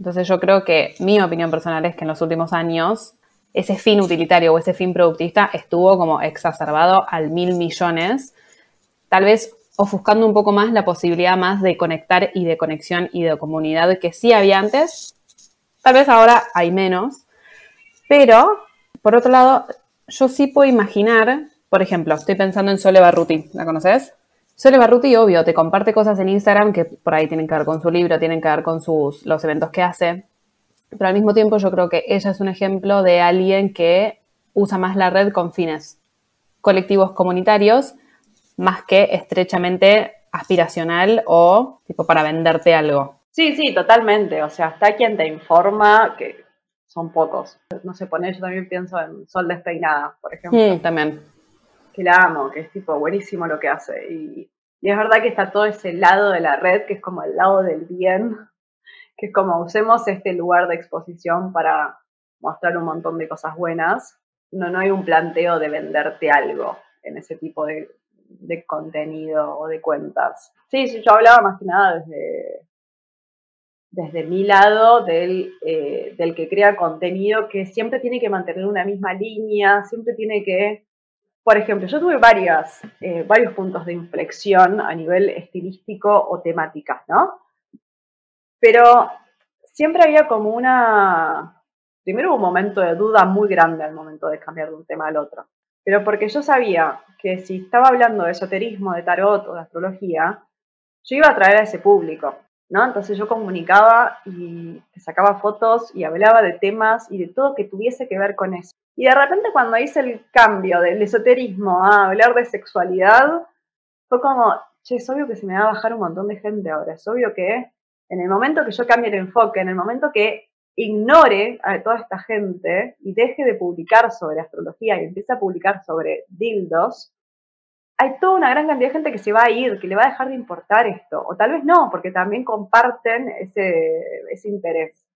Entonces yo creo que mi opinión personal es que en los últimos años ese fin utilitario o ese fin productista estuvo como exacerbado al mil millones. Tal vez ofuscando un poco más la posibilidad más de conectar y de conexión y de comunidad que sí había antes. Tal vez ahora hay menos. Pero, por otro lado, yo sí puedo imaginar, por ejemplo, estoy pensando en Sole Barruti, ¿la conoces? Sole Barruti, obvio, te comparte cosas en Instagram que por ahí tienen que ver con su libro, tienen que ver con sus, los eventos que hace. Pero al mismo tiempo yo creo que ella es un ejemplo de alguien que usa más la red con fines colectivos comunitarios más que estrechamente aspiracional o tipo para venderte algo. Sí, sí, totalmente. O sea, está quien te informa, que son pocos. No sé, poner, yo también pienso en Sol Despeinada, por ejemplo. Mm, también. Que la amo, que es tipo buenísimo lo que hace. Y, es verdad que está todo ese lado de la red, que es como el lado del bien, que es como usemos este lugar de exposición para mostrar un montón de cosas buenas. No, no hay un planteo de venderte algo en ese tipo de, de contenido o de cuentas. Sí, sí, yo hablaba más que nada desde, desde mi lado del, eh, del que crea contenido que siempre tiene que mantener una misma línea, siempre tiene que, por ejemplo, yo tuve eh, varios puntos de inflexión a nivel estilístico o temática, ¿no? Pero siempre había como una, primero un momento de duda muy grande al momento de cambiar de un tema al otro pero porque yo sabía que si estaba hablando de esoterismo, de tarot o de astrología, yo iba a atraer a ese público, ¿no? Entonces yo comunicaba y sacaba fotos y hablaba de temas y de todo que tuviese que ver con eso. Y de repente cuando hice el cambio del esoterismo a hablar de sexualidad, fue como, che, es obvio que se me va a bajar un montón de gente ahora, es obvio que en el momento que yo cambie el enfoque, en el momento que ignore a toda esta gente y deje de publicar sobre astrología y empiece a publicar sobre dildos, hay toda una gran cantidad de gente que se va a ir, que le va a dejar de importar esto, o tal vez no, porque también comparten ese, ese interés.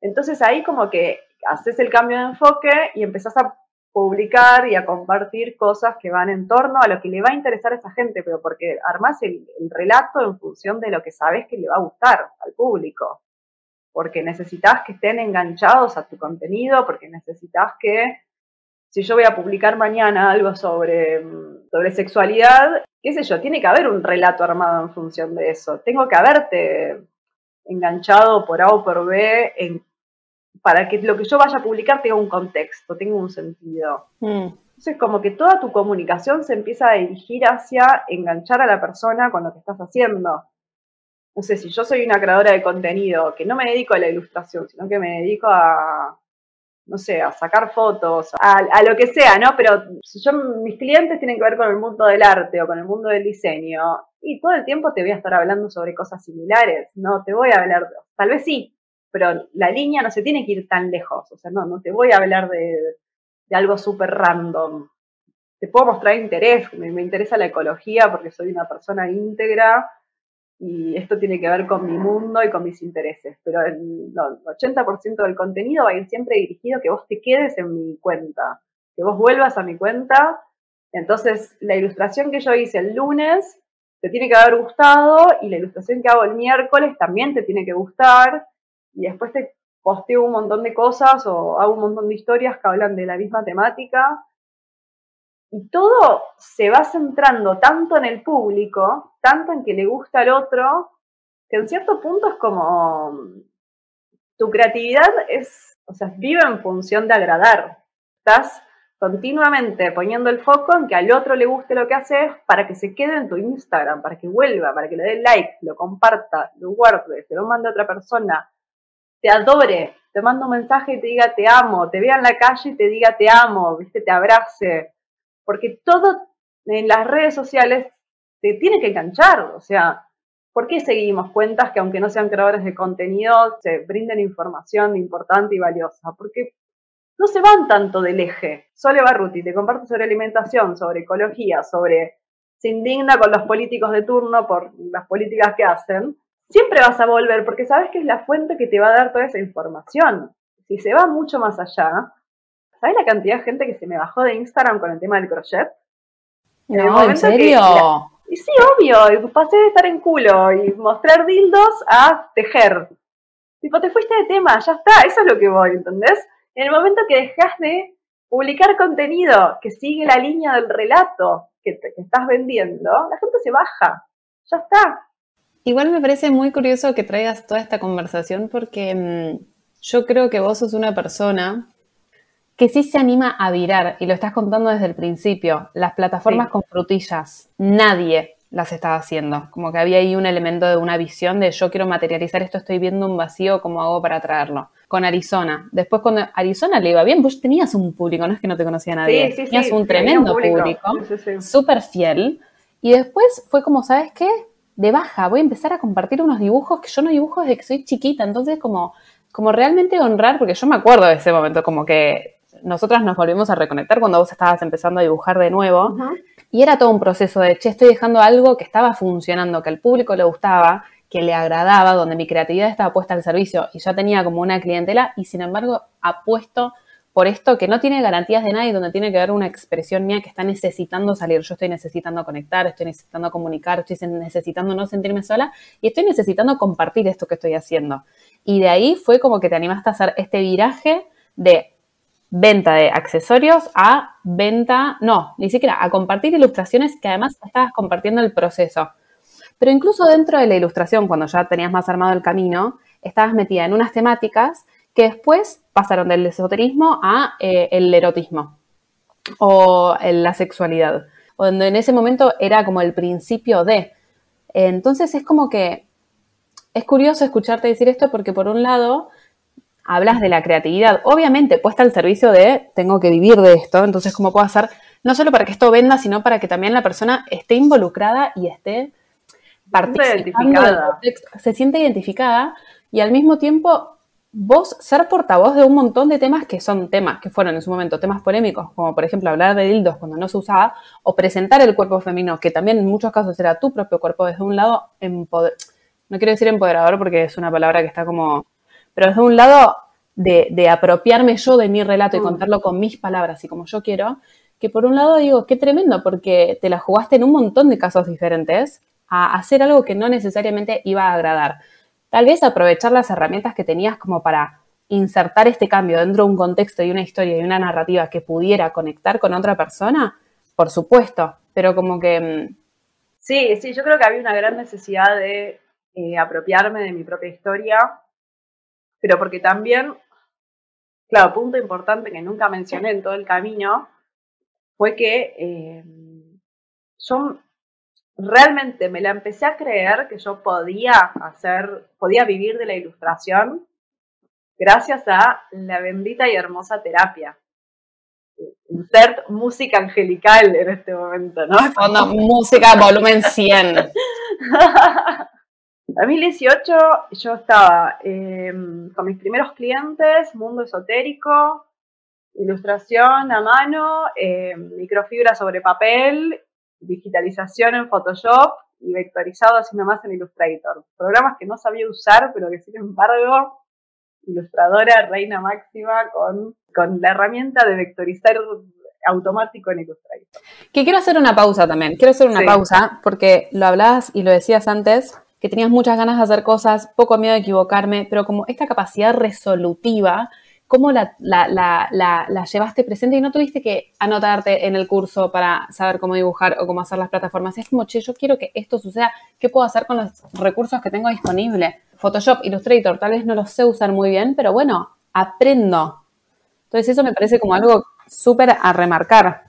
Entonces ahí como que haces el cambio de enfoque y empezás a publicar y a compartir cosas que van en torno a lo que le va a interesar a esa gente, pero porque armás el relato en función de lo que sabes que le va a gustar al público porque necesitas que estén enganchados a tu contenido, porque necesitas que, si yo voy a publicar mañana algo sobre, sobre sexualidad, qué sé yo, tiene que haber un relato armado en función de eso. Tengo que haberte enganchado por A o por B en, para que lo que yo vaya a publicar tenga un contexto, tenga un sentido. Mm. Entonces, como que toda tu comunicación se empieza a dirigir hacia enganchar a la persona con lo que estás haciendo no sé, si yo soy una creadora de contenido, que no me dedico a la ilustración, sino que me dedico a, no sé, a sacar fotos, a, lo que sea, ¿no? Pero si yo, mis clientes tienen que ver con el mundo del arte o con el mundo del diseño, y todo el tiempo te voy a estar hablando sobre cosas similares, no te voy a hablar, tal vez sí, pero la línea no se tiene que ir tan lejos, o sea, no, no te voy a hablar de, algo súper random. Te puedo mostrar interés, me, interesa la ecología porque soy una persona íntegra, y esto tiene que ver con mi mundo y con mis intereses, pero el 80% del contenido va a ir siempre dirigido a que vos te quedes en mi cuenta, que vos vuelvas a mi cuenta. Entonces, la ilustración que yo hice el lunes te tiene que haber gustado y la ilustración que hago el miércoles también te tiene que gustar y después te posteo un montón de cosas o hago un montón de historias que hablan de la misma temática. Y todo se va centrando tanto en el público, tanto en que le gusta al otro, que en cierto punto es como tu creatividad es, o sea, vive en función de agradar. Estás continuamente poniendo el foco en que al otro le guste lo que haces para que se quede en tu Instagram, para que vuelva, para que le dé like, lo comparta, lo guarde, se lo mande a otra persona, te adore, te manda un mensaje y te diga te amo, te vea en la calle y te diga te amo, viste, te abrace, porque todo en las redes sociales te tiene que enganchar, o sea, ¿por qué seguimos cuentas que aunque no sean creadores de contenido, se brinden información importante y valiosa? Porque no se van tanto del eje. Sole Barruti te comparte sobre alimentación, sobre ecología, sobre se indigna con los políticos de turno por las políticas que hacen. Siempre vas a volver porque sabes que es la fuente que te va a dar toda esa información. Si se va mucho más allá, ¿sabes la cantidad de gente que se me bajó de Instagram con el tema del crochet? No, ¿en serio? y sí, obvio, pasé de estar en culo y mostrar dildos a tejer. Tipo, te fuiste de tema, ya está, eso es lo que voy, ¿entendés? En el momento que dejas de publicar contenido que sigue la línea del relato que, te, estás vendiendo, la gente se baja. Ya está. Igual me parece muy curioso que traigas toda esta conversación porque mm, yo creo que vos sos una persona que sí se anima a virar, y lo estás contando desde el principio, las plataformas con frutillas, nadie las estaba haciendo, como que había ahí un elemento de una visión de yo quiero materializar esto, estoy viendo un vacío, ¿cómo hago para traerlo? con Arizona. Después cuando Arizona le iba bien, vos tenías un público, no es que no te conocía nadie, tenías un tremendo público, súper fiel. Y después fue como, ¿sabes qué? De baja, voy a empezar a compartir unos dibujos que yo no dibujo desde que soy chiquita, entonces como, como realmente honrar, porque yo me acuerdo de ese momento, como que nosotras nos volvimos a reconectar cuando vos estabas empezando a dibujar de nuevo. Y era todo un proceso de, che, estoy dejando algo que estaba funcionando, que al público le gustaba, que le agradaba, donde mi creatividad estaba puesta al servicio y ya tenía como una clientela y sin embargo apuesto por esto que no tiene garantías de nadie, donde tiene que haber una expresión mía que está necesitando salir. Yo estoy necesitando conectar, estoy necesitando comunicar, estoy necesitando no sentirme sola y estoy necesitando compartir esto que estoy haciendo. Y de ahí fue como que te animaste a hacer este viraje de venta de accesorios a venta, no, ni siquiera, a compartir ilustraciones que además estabas compartiendo el proceso. Pero incluso dentro de la ilustración, cuando ya tenías más armado el camino, estabas metida en unas temáticas que después pasaron del esoterismo a eh, el erotismo o la sexualidad, donde en ese momento era como el principio de. Entonces es como que es curioso escucharte decir esto porque por un lado hablas de la creatividad, obviamente puesta al servicio de tengo que vivir de esto, entonces cómo puedo hacer no solo para que esto venda, sino para que también la persona esté involucrada y esté identificada. se siente identificada y al mismo tiempo vos ser portavoz de un montón de temas que son temas que fueron en su momento temas polémicos, como por ejemplo hablar de dildos cuando no se usaba, o presentar el cuerpo femenino, que también en muchos casos era tu propio cuerpo desde un lado, no quiero decir empoderador porque es una palabra que está como, pero desde un lado de, apropiarme yo de mi relato y mm. contarlo con mis palabras y como yo quiero, que por un lado digo, qué tremendo, porque te la jugaste en un montón de casos diferentes a hacer algo que no necesariamente iba a agradar. Tal vez aprovechar las herramientas que tenías como para insertar este cambio dentro de un contexto y una historia y una narrativa que pudiera conectar con otra persona, por supuesto, pero como que... Mm, sí, sí, yo creo que había una gran necesidad de eh, apropiarme de mi propia historia, pero porque también, claro, punto importante que nunca mencioné en todo el camino, fue que eh, yo realmente me la empecé a creer que yo podía hacer, podía vivir de la ilustración gracias a la bendita y hermosa terapia. Insert música angelical en este momento, ¿no? música volumen 100. 2018 yo estaba em, con mis primeros clientes, mundo esotérico, ilustración a mano, em, microfibra sobre papel digitalización en Photoshop y vectorizado así nomás en Illustrator. Programas que no sabía usar, pero que sin embargo, ilustradora reina máxima con, con la herramienta de vectorizar automático en Illustrator. Que quiero hacer una pausa también, quiero hacer una pausa porque lo hablabas y lo decías antes, que tenías muchas ganas de hacer cosas, poco miedo de equivocarme, pero como esta capacidad resolutiva, ¿cómo la, la, llevaste presente y no tuviste que anotarte en el curso para saber cómo dibujar o cómo hacer las plataformas? Es como, che, yo quiero que esto suceda, ¿qué puedo hacer con los recursos que tengo disponibles? Photoshop, Illustrator, tal vez no los sé usar muy bien, pero bueno, aprendo. Entonces eso me parece como algo súper a remarcar.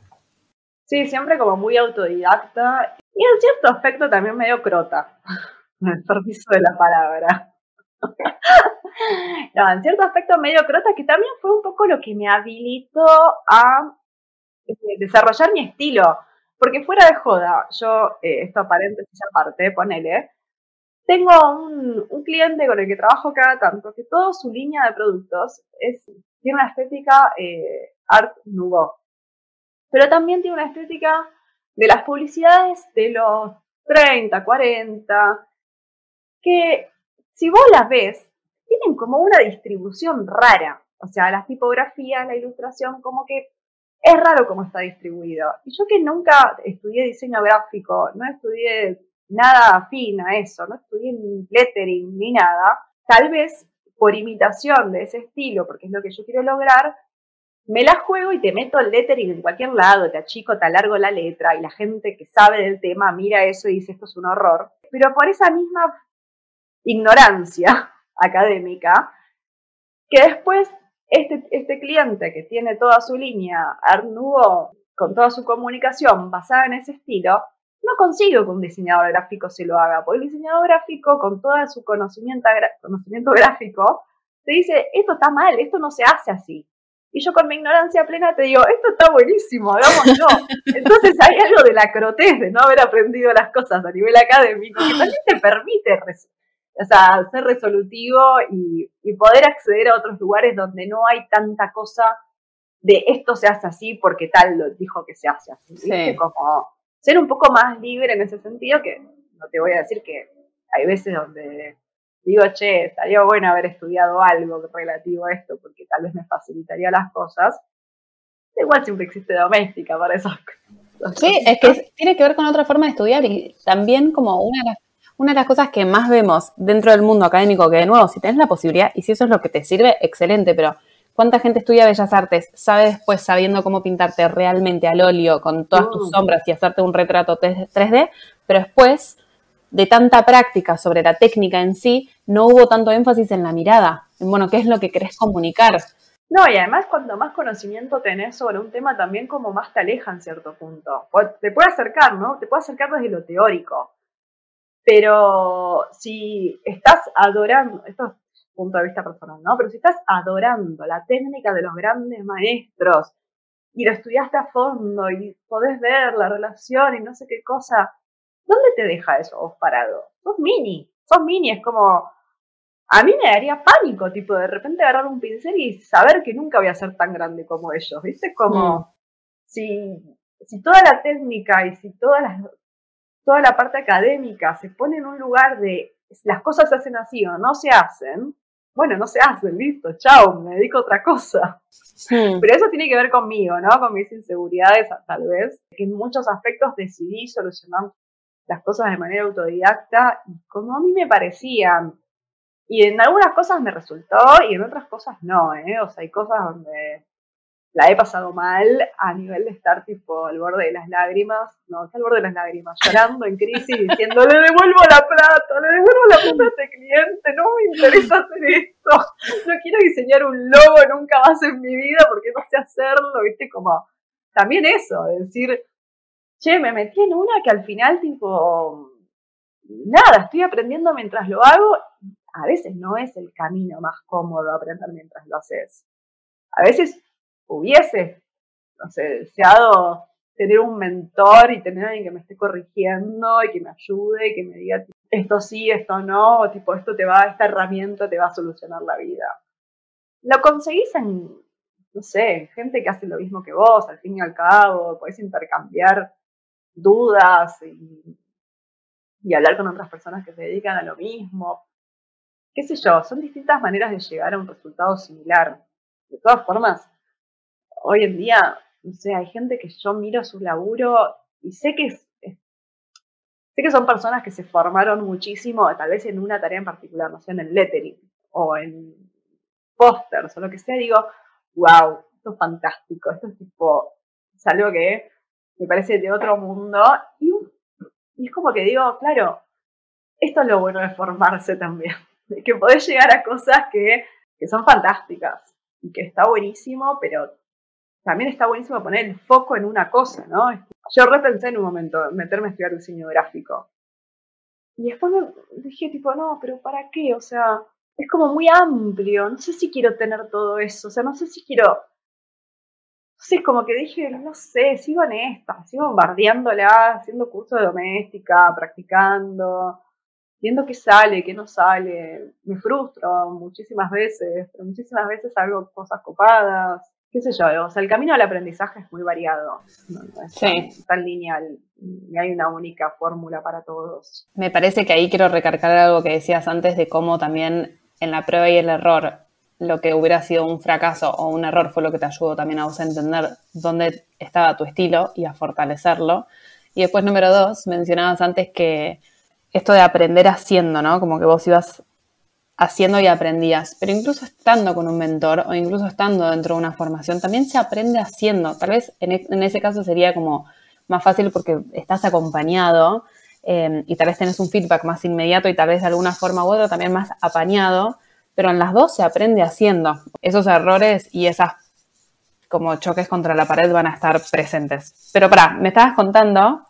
Sí, siempre como muy autodidacta y en cierto aspecto también medio crota, el permiso de la palabra. en cierto aspecto medio crota, que también fue un poco lo que me habilitó a eh, desarrollar mi estilo. Porque fuera de joda, yo, eh, esto paréntesis aparte, ponele, tengo un, un, cliente con el que trabajo cada tanto, que toda su línea de productos es, tiene una estética eh, art nouveau. Pero también tiene una estética de las publicidades de los 30, 40, que si vos las ves, tienen como una distribución rara. O sea, las tipografías, la ilustración, como que es raro cómo está distribuido. Y yo que nunca estudié diseño gráfico, no estudié nada afín a eso, no estudié lettering ni nada, tal vez por imitación de ese estilo, porque es lo que yo quiero lograr, me la juego y te meto el lettering en cualquier lado, te achico, te alargo la letra y la gente que sabe del tema mira eso y dice esto es un horror. Pero por esa misma ignorancia académica, que después este, este cliente que tiene toda su línea Art Nouveau, con toda su comunicación basada en ese estilo, no consigo que un diseñador gráfico se lo haga, porque el diseñador gráfico, con todo su conocimiento, conocimiento gráfico, te dice, esto está mal, esto no se hace así. Y yo con mi ignorancia plena te digo, esto está buenísimo, hagámoslo. Entonces hay algo de la crotez de no haber aprendido las cosas a nivel académico que también te permite o sea, ser resolutivo y, poder acceder a otros lugares donde no hay tanta cosa de esto se hace así porque tal lo dijo que se hace así. Sí. Como ser un poco más libre en ese sentido, que no te voy a decir que hay veces donde digo, che, estaría bueno haber estudiado algo relativo a esto porque tal vez me facilitaría las cosas. Igual siempre existe doméstica para eso. Sí, es que tiene que ver con otra forma de estudiar y también como una de, las, una de las cosas que más vemos dentro del mundo académico, que de nuevo, si tienes la posibilidad y si eso es lo que te sirve, excelente, pero ¿Cuánta gente estudia Bellas Artes? Sabe después, sabiendo cómo pintarte realmente al óleo con todas tus mm. sombras y hacerte un retrato 3D, pero después de tanta práctica sobre la técnica en sí, no hubo tanto énfasis en la mirada, en bueno, qué es lo que querés comunicar. No, y además cuando más conocimiento tenés sobre un tema, también como más te aleja en cierto punto. Te puede acercar, ¿no? Te puede acercar desde lo teórico. Pero si estás adorando, esto punto de vista personal, ¿no? Pero si estás adorando la técnica de los grandes maestros y lo estudiaste a fondo y podés ver la relación y no sé qué cosa, ¿dónde te deja eso vos parado? Sos mini, sos mini, es como, a mí me daría pánico, tipo, de repente agarrar un pincel y saber que nunca voy a ser tan grande como ellos, ¿viste? Como, mm. si, si toda la técnica y si toda la, toda la parte académica se pone en un lugar de las cosas se hacen así o no se hacen, bueno, no se hace, listo, chao, me dedico a otra cosa. Pero eso tiene que ver conmigo, ¿no? Con mis inseguridades, tal vez, que en muchos aspectos decidí solucionar las cosas de manera autodidacta y como a mí me parecían. Y en algunas cosas me resultó y en otras cosas no, ¿eh? O sea, hay cosas donde la he pasado mal a nivel de estar tipo al borde de las lágrimas, no, al borde de las lágrimas, llorando en crisis, diciendo, le devuelvo la plata, le devuelvo la plata a este cliente, no me interesa hacer esto, no quiero diseñar un logo nunca más en mi vida porque no sé hacerlo, viste, como también eso, decir, che, me metí en una que al final tipo, nada, estoy aprendiendo mientras lo hago, a veces no es el camino más cómodo aprender mientras lo haces. A veces hubiese, deseado tener un mentor y tener alguien que me esté corrigiendo y que me ayude y que me diga esto sí, esto no, tipo esto te va, esta herramienta te va a solucionar la vida. Lo conseguís en, no sé, gente que hace lo mismo que vos, al fin y al cabo, podés intercambiar dudas y, y hablar con otras personas que se dedican a lo mismo. Qué sé yo, son distintas maneras de llegar a un resultado similar. De todas formas, hoy en día no sé, hay gente que yo miro su laburo y sé que sé que son personas que se formaron muchísimo, tal vez en una tarea en particular, no sé, en el lettering o en pósters o lo que sea, digo, wow, esto es fantástico, esto es tipo, es algo que me parece de otro mundo y, y es como que digo, claro, esto es lo bueno de formarse también, que podés llegar a cosas que, que son fantásticas y que está buenísimo, pero también está buenísimo poner el foco en una cosa, ¿no? Yo repensé en un momento meterme a estudiar diseño gráfico. Y después me dije, tipo, no, pero ¿para qué? O sea, es como muy amplio. No sé si quiero tener todo eso. O sea, no sé si quiero. Sé, como que dije, no sé, sigo en esta, sigo bombardeándola, haciendo cursos de doméstica, practicando, viendo qué sale, qué no sale. Me frustro muchísimas veces, pero muchísimas veces hago cosas copadas qué sé yo, o sea, el camino al aprendizaje es muy variado, no, es tan, lineal, y hay una única fórmula para todos. Me parece que ahí quiero recargar algo que decías antes de cómo también en la prueba y el error lo que hubiera sido un fracaso o un error fue lo que te ayudó también a vos a entender dónde estaba tu estilo y a fortalecerlo. Y después, número dos, mencionabas antes que esto de aprender haciendo, ¿no? Como que vos ibas haciendo y aprendías, pero incluso estando con un mentor o incluso estando dentro de una formación, también se aprende haciendo. Tal vez en, e, ese caso sería como más fácil porque estás acompañado em, y tal vez tenés un feedback más inmediato y tal vez de alguna forma u otra también más apañado, pero en las dos se aprende haciendo. Esos errores y esas como choques contra la pared van a estar presentes. Pero para, me estabas contando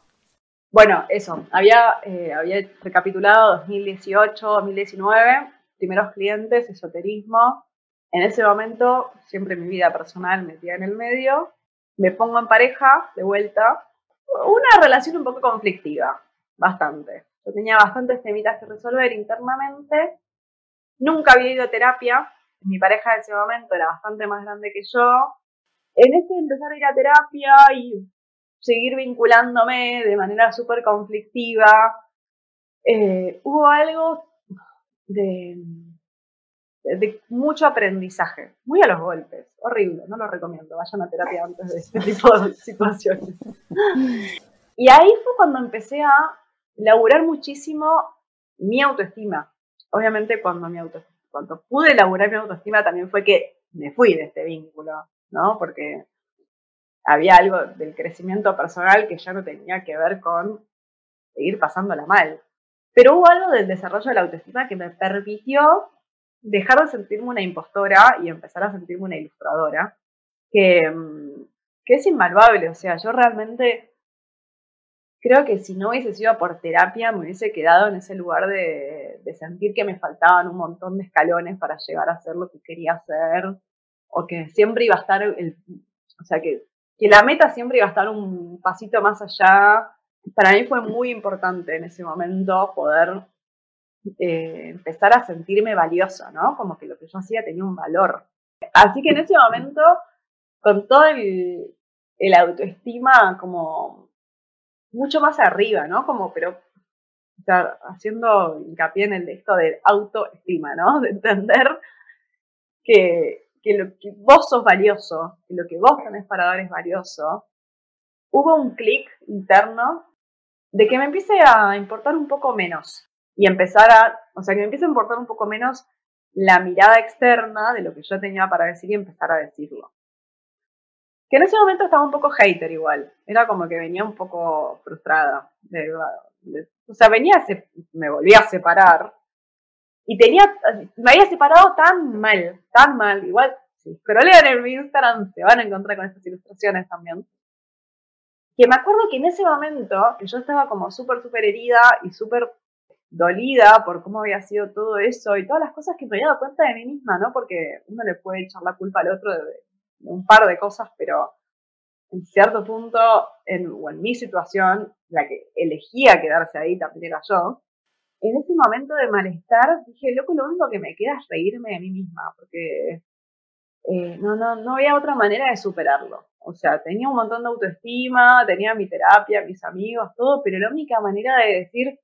bueno, eso, había, eh, había recapitulado 2018, 2019 primeros clientes, esoterismo. En ese momento, siempre mi vida personal metida en el medio, me pongo en pareja de vuelta. Una relación un poco conflictiva, bastante. Yo tenía bastantes temitas que resolver internamente. Nunca había ido a terapia. Mi pareja en ese momento era bastante más grande que yo. En ese empezar a ir a terapia y seguir vinculándome de manera súper conflictiva, eh, hubo algo de, de mucho aprendizaje, muy a los golpes, horrible, no lo recomiendo, vayan a terapia antes de este tipo de situaciones. Y ahí fue cuando empecé a laburar muchísimo mi autoestima. Obviamente cuando, mi auto, cuando pude laburar mi autoestima también fue que me fui de este vínculo, ¿no? Porque había algo del crecimiento personal que ya no tenía que ver con seguir pasándola mal. Pero hubo algo del desarrollo de la autoestima que me permitió dejar de sentirme una impostora y empezar a sentirme una ilustradora, que, mm, es invaluable. O sea, yo realmente creo que si no hubiese sido por terapia me hubiese quedado en ese lugar de, de, sentir que me faltaban un montón de escalones para llegar a hacer lo que quería hacer, o que siempre iba a estar, el, o sea, que, que la meta siempre iba a estar un pasito más allá para mí fue muy importante en ese momento poder eh, empezar a sentirme valiosa, ¿no? Como que lo que yo hacía tenía un valor. Así que en ese momento, con todo el, autoestima como mucho más arriba, ¿no? Como, pero haciendo hincapié en el esto de autoestima, ¿no? De entender que, que, lo, que vos sos valioso, que lo que vos tenés para dar es valioso. Hubo un clic interno de que me empiece a importar un poco menos y empezar a, o sea, que me empiece a importar un poco menos la mirada externa de lo que yo tenía para decir y empezar a decirlo. Que en ese momento estaba un poco hater igual, era como que venía un poco frustrada. o sea, venía, me volví a separar y tenía, me había separado tan mal, tan mal, igual, pero lean en mi Instagram, se van a encontrar con estas ilustraciones también que me acuerdo que en ese momento, yo estaba como súper, súper herida y súper dolida por cómo había sido todo eso y todas las cosas que me había dado cuenta de mí misma, ¿no? Porque uno le puede echar la culpa al otro de, un par de cosas, pero en cierto punto, en, o en mi situación, la que elegía quedarse ahí también era yo, en ese momento de malestar dije, loco, lo único que me queda es reírme de mí misma, porque eh, no, no, no había otra manera de superarlo. O sea, tenía un montón de autoestima, tenía mi terapia, mis amigos, todo, pero la única manera de decir,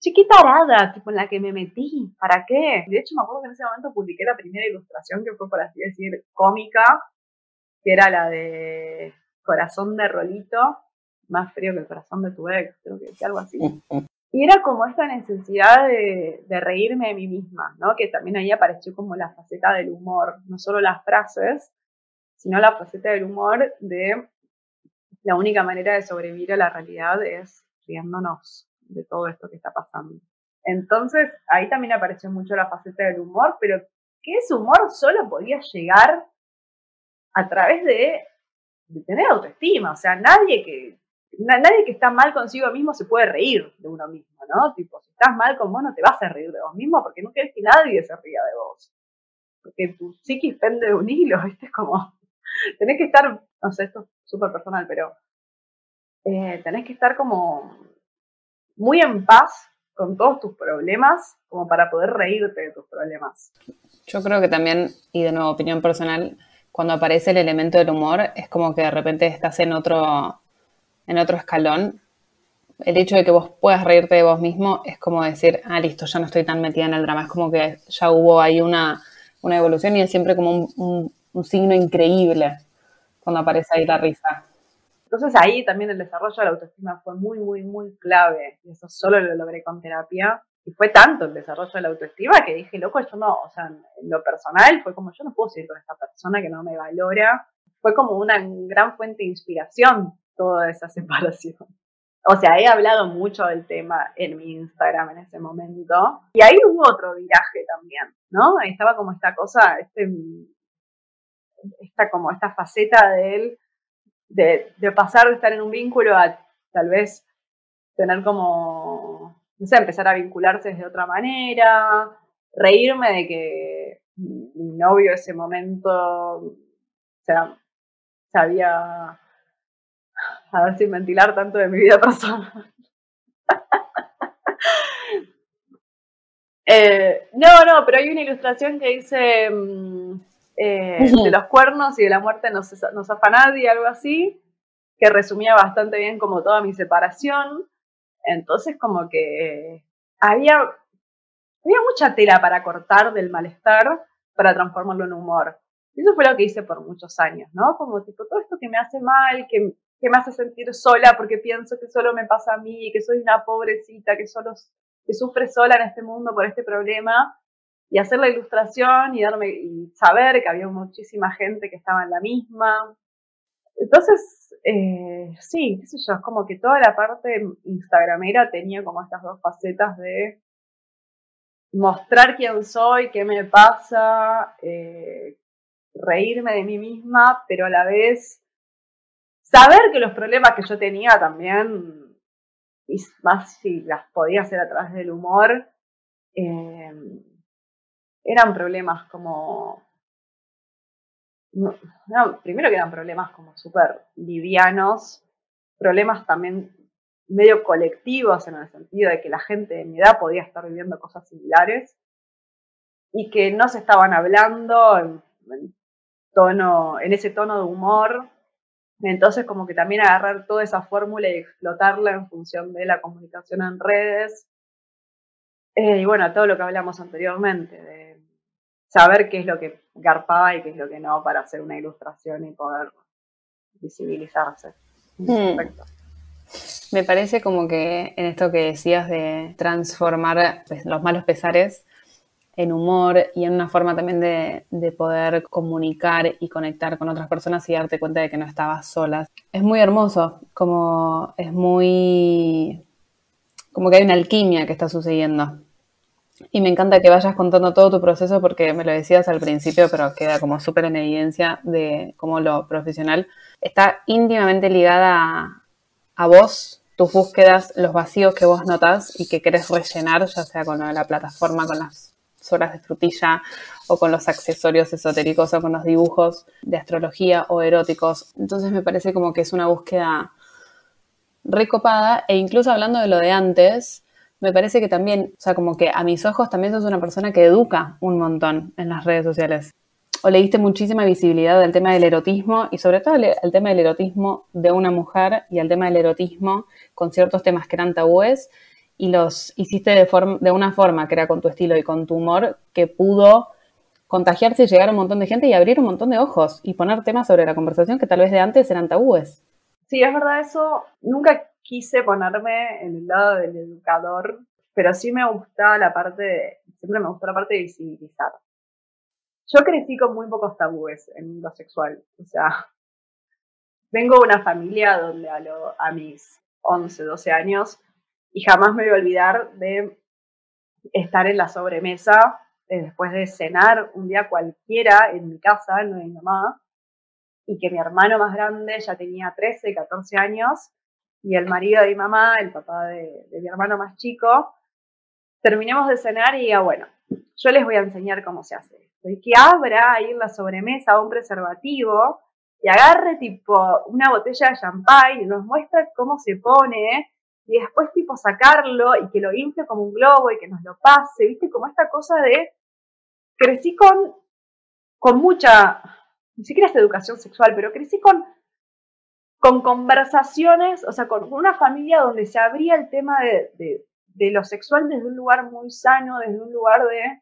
chiquita arada, tipo en la que me metí, ¿para qué? De hecho, me acuerdo que en ese momento publiqué la primera ilustración que fue, por así decir, cómica, que era la de corazón de rolito, más frío que el corazón de tu ex, creo que algo así. Y era como esta necesidad de, de, reírme de mí misma, ¿no? Que también ahí apareció como la faceta del humor, no solo las frases, sino la faceta del humor de la única manera de sobrevivir a la realidad es riéndonos de todo esto que está pasando. Entonces, ahí también apareció mucho la faceta del humor, pero que ese humor solo podía llegar a través de, tener autoestima. O sea, nadie que, nadie que está mal consigo mismo se puede reír de uno mismo, ¿no? Tipo, si estás mal con vos, no te vas a reír de vos mismo porque no querés que nadie se ría de vos. Porque tu psiquis pende de un hilo, ¿viste? Como, tenés que estar, no sé, esto es súper personal, pero eh, tenés que estar como muy en paz con todos tus problemas como para poder reírte de tus problemas. Yo creo que también, y de nuevo opinión personal, cuando aparece el elemento del humor, es como que de repente estás en otro, en otro escalón. El hecho de que vos puedas reírte de vos mismo es como decir, ah, listo, ya no estoy tan metida en el drama. Es como que ya hubo ahí una, una evolución y es siempre como un, un signo increíble cuando aparece ahí la risa. Entonces ahí también el desarrollo de la autoestima fue muy, muy, muy clave. Y eso solo lo logré con terapia. Y fue tanto el desarrollo de la autoestima que dije, loco, yo no, o sea, en lo personal fue como, yo no puedo seguir con esta persona que no me valora. Fue como una gran fuente de inspiración toda esa separación. O sea, he hablado mucho del tema en mi Instagram en ese momento. Y ahí hubo otro viraje también, ¿no? Ahí estaba como esta cosa, este, esta como esta faceta de él de, pasar de estar en un vínculo a tal vez tener como, no sé, empezar a vincularse de otra manera, reírme de que mi novio ese momento, o sea, sabía, a ver sin ventilar tanto de mi vida personal. Eh, no, no, pero hay una ilustración que dice, eh, de los cuernos y de la muerte no, se, no zafa nadie, algo así, que resumía bastante bien como toda mi separación. Entonces como que había, había mucha tela para cortar del malestar para transformarlo en humor. Y eso fue lo que hice por muchos años, ¿no? Como tipo, todo esto que me hace mal, que, que me hace sentir sola porque pienso que solo me pasa a mí, que soy una pobrecita, que solo que sufre sola en este mundo por este problema, y hacer la ilustración y darme y saber que había muchísima gente que estaba en la misma. Entonces, eh, sí, qué sé yo, es como que toda la parte instagramera tenía como estas dos facetas de mostrar quién soy, qué me pasa, eh, reírme de mí misma, pero a la vez saber que los problemas que yo tenía también, y más si las podía hacer a través del humor, eh, eran problemas como... Primero que eran problemas como súper livianos, problemas también medio colectivos en el sentido de que la gente de mi edad podía estar viviendo cosas similares y que no se estaban hablando en, tono, en ese tono de humor. Entonces como que también agarrar toda esa fórmula y explotarla en función de la comunicación en redes. Eh, y bueno, todo lo que hablamos anteriormente, de saber qué es lo que garpaba y qué es lo que no para hacer una ilustración y poder visibilizarse. Hmm. Me parece como que en esto que decías de transformar pues, los malos pesares en humor y en una forma también de, de, poder comunicar y conectar con otras personas y darte cuenta de que no estabas solas. Es muy hermoso, como es muy... como que hay una alquimia que está sucediendo. Y me encanta que vayas contando todo tu proceso porque me lo decías al principio, pero queda como súper en evidencia de cómo lo profesional está íntimamente ligada a, vos, tus búsquedas, los vacíos que vos notas y que querés rellenar, ya sea con la plataforma, con las horas de frutilla o con los accesorios esotéricos o con los dibujos de astrología o eróticos. Entonces me parece como que es una búsqueda recopada e incluso hablando de lo de antes, me parece que también, o sea, como que a mis ojos también sos una persona que educa un montón en las redes sociales. O le diste muchísima visibilidad al tema del erotismo y sobre todo al tema del erotismo de una mujer y al tema del erotismo con ciertos temas que eran tabúes y los hiciste de, de una forma que era con tu estilo y con tu humor que pudo contagiarse y llegar a un montón de gente y abrir un montón de ojos y poner temas sobre la conversación que tal vez de antes eran tabúes. Sí, es verdad eso. Nunca quise ponerme en el lado del educador, pero sí me gustaba la parte, de, siempre me gustó la parte de visibilizar. Yo crecí con muy pocos tabúes en lo sexual. O sea, vengo de una familia donde a, a mis 11, 12 años y jamás me voy a olvidar de estar en la sobremesa eh, después de cenar un día cualquiera en mi casa, no de mi mamá, y que mi hermano más grande ya tenía 13, 14 años, y el marido de mi mamá, el papá de, mi hermano más chico, terminemos de cenar y diga, bueno, yo les voy a enseñar cómo se hace esto. Y que abra ahí en la sobremesa un preservativo y agarre tipo una botella de champán y nos muestra cómo se pone y después tipo sacarlo y que lo infle como un globo y que nos lo pase, viste, como esta cosa de, crecí con, con mucha, ni siquiera es educación sexual, pero crecí con, con conversaciones, o sea, con una familia donde se abría el tema de, de, lo sexual desde un lugar muy sano, desde un lugar de,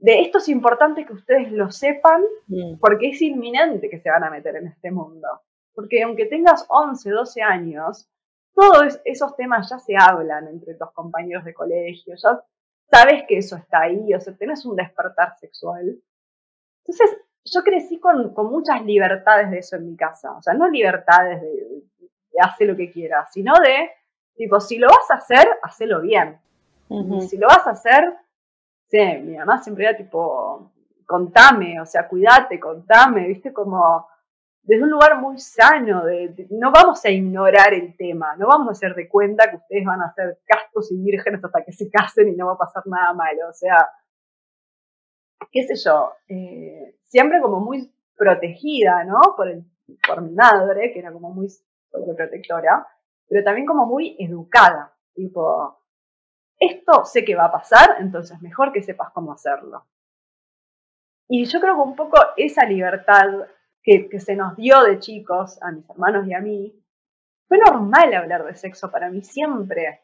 de esto es importante que ustedes lo sepan, mm. porque es inminente que se van a meter en este mundo. Porque aunque tengas 11, 12 años, todos esos temas ya se hablan entre tus compañeros de colegio, ya sabes que eso está ahí, o sea, tenés un despertar sexual. Entonces, yo crecí con, muchas libertades de eso en mi casa, o sea, no libertades de, hacer lo que quieras, sino de, tipo, si lo vas a hacer, hacelo bien. Si lo vas a hacer, sí, mi mamá siempre era tipo, contame, o sea, cuídate, contame, viste, como desde un lugar muy sano, de, no vamos a ignorar el tema, no vamos a hacer de cuenta que ustedes van a ser castos y vírgenes hasta que se casen y no va a pasar nada malo, o sea, qué sé yo, eh, siempre como muy protegida, ¿no? Por, el, por mi madre, que era como muy sobreprotectora, pero también como muy educada, tipo, esto sé que va a pasar, entonces mejor que sepas cómo hacerlo. Y yo creo que un poco esa libertad que, se nos dio de chicos, a mis hermanos y a mí, fue normal hablar de sexo para mí siempre.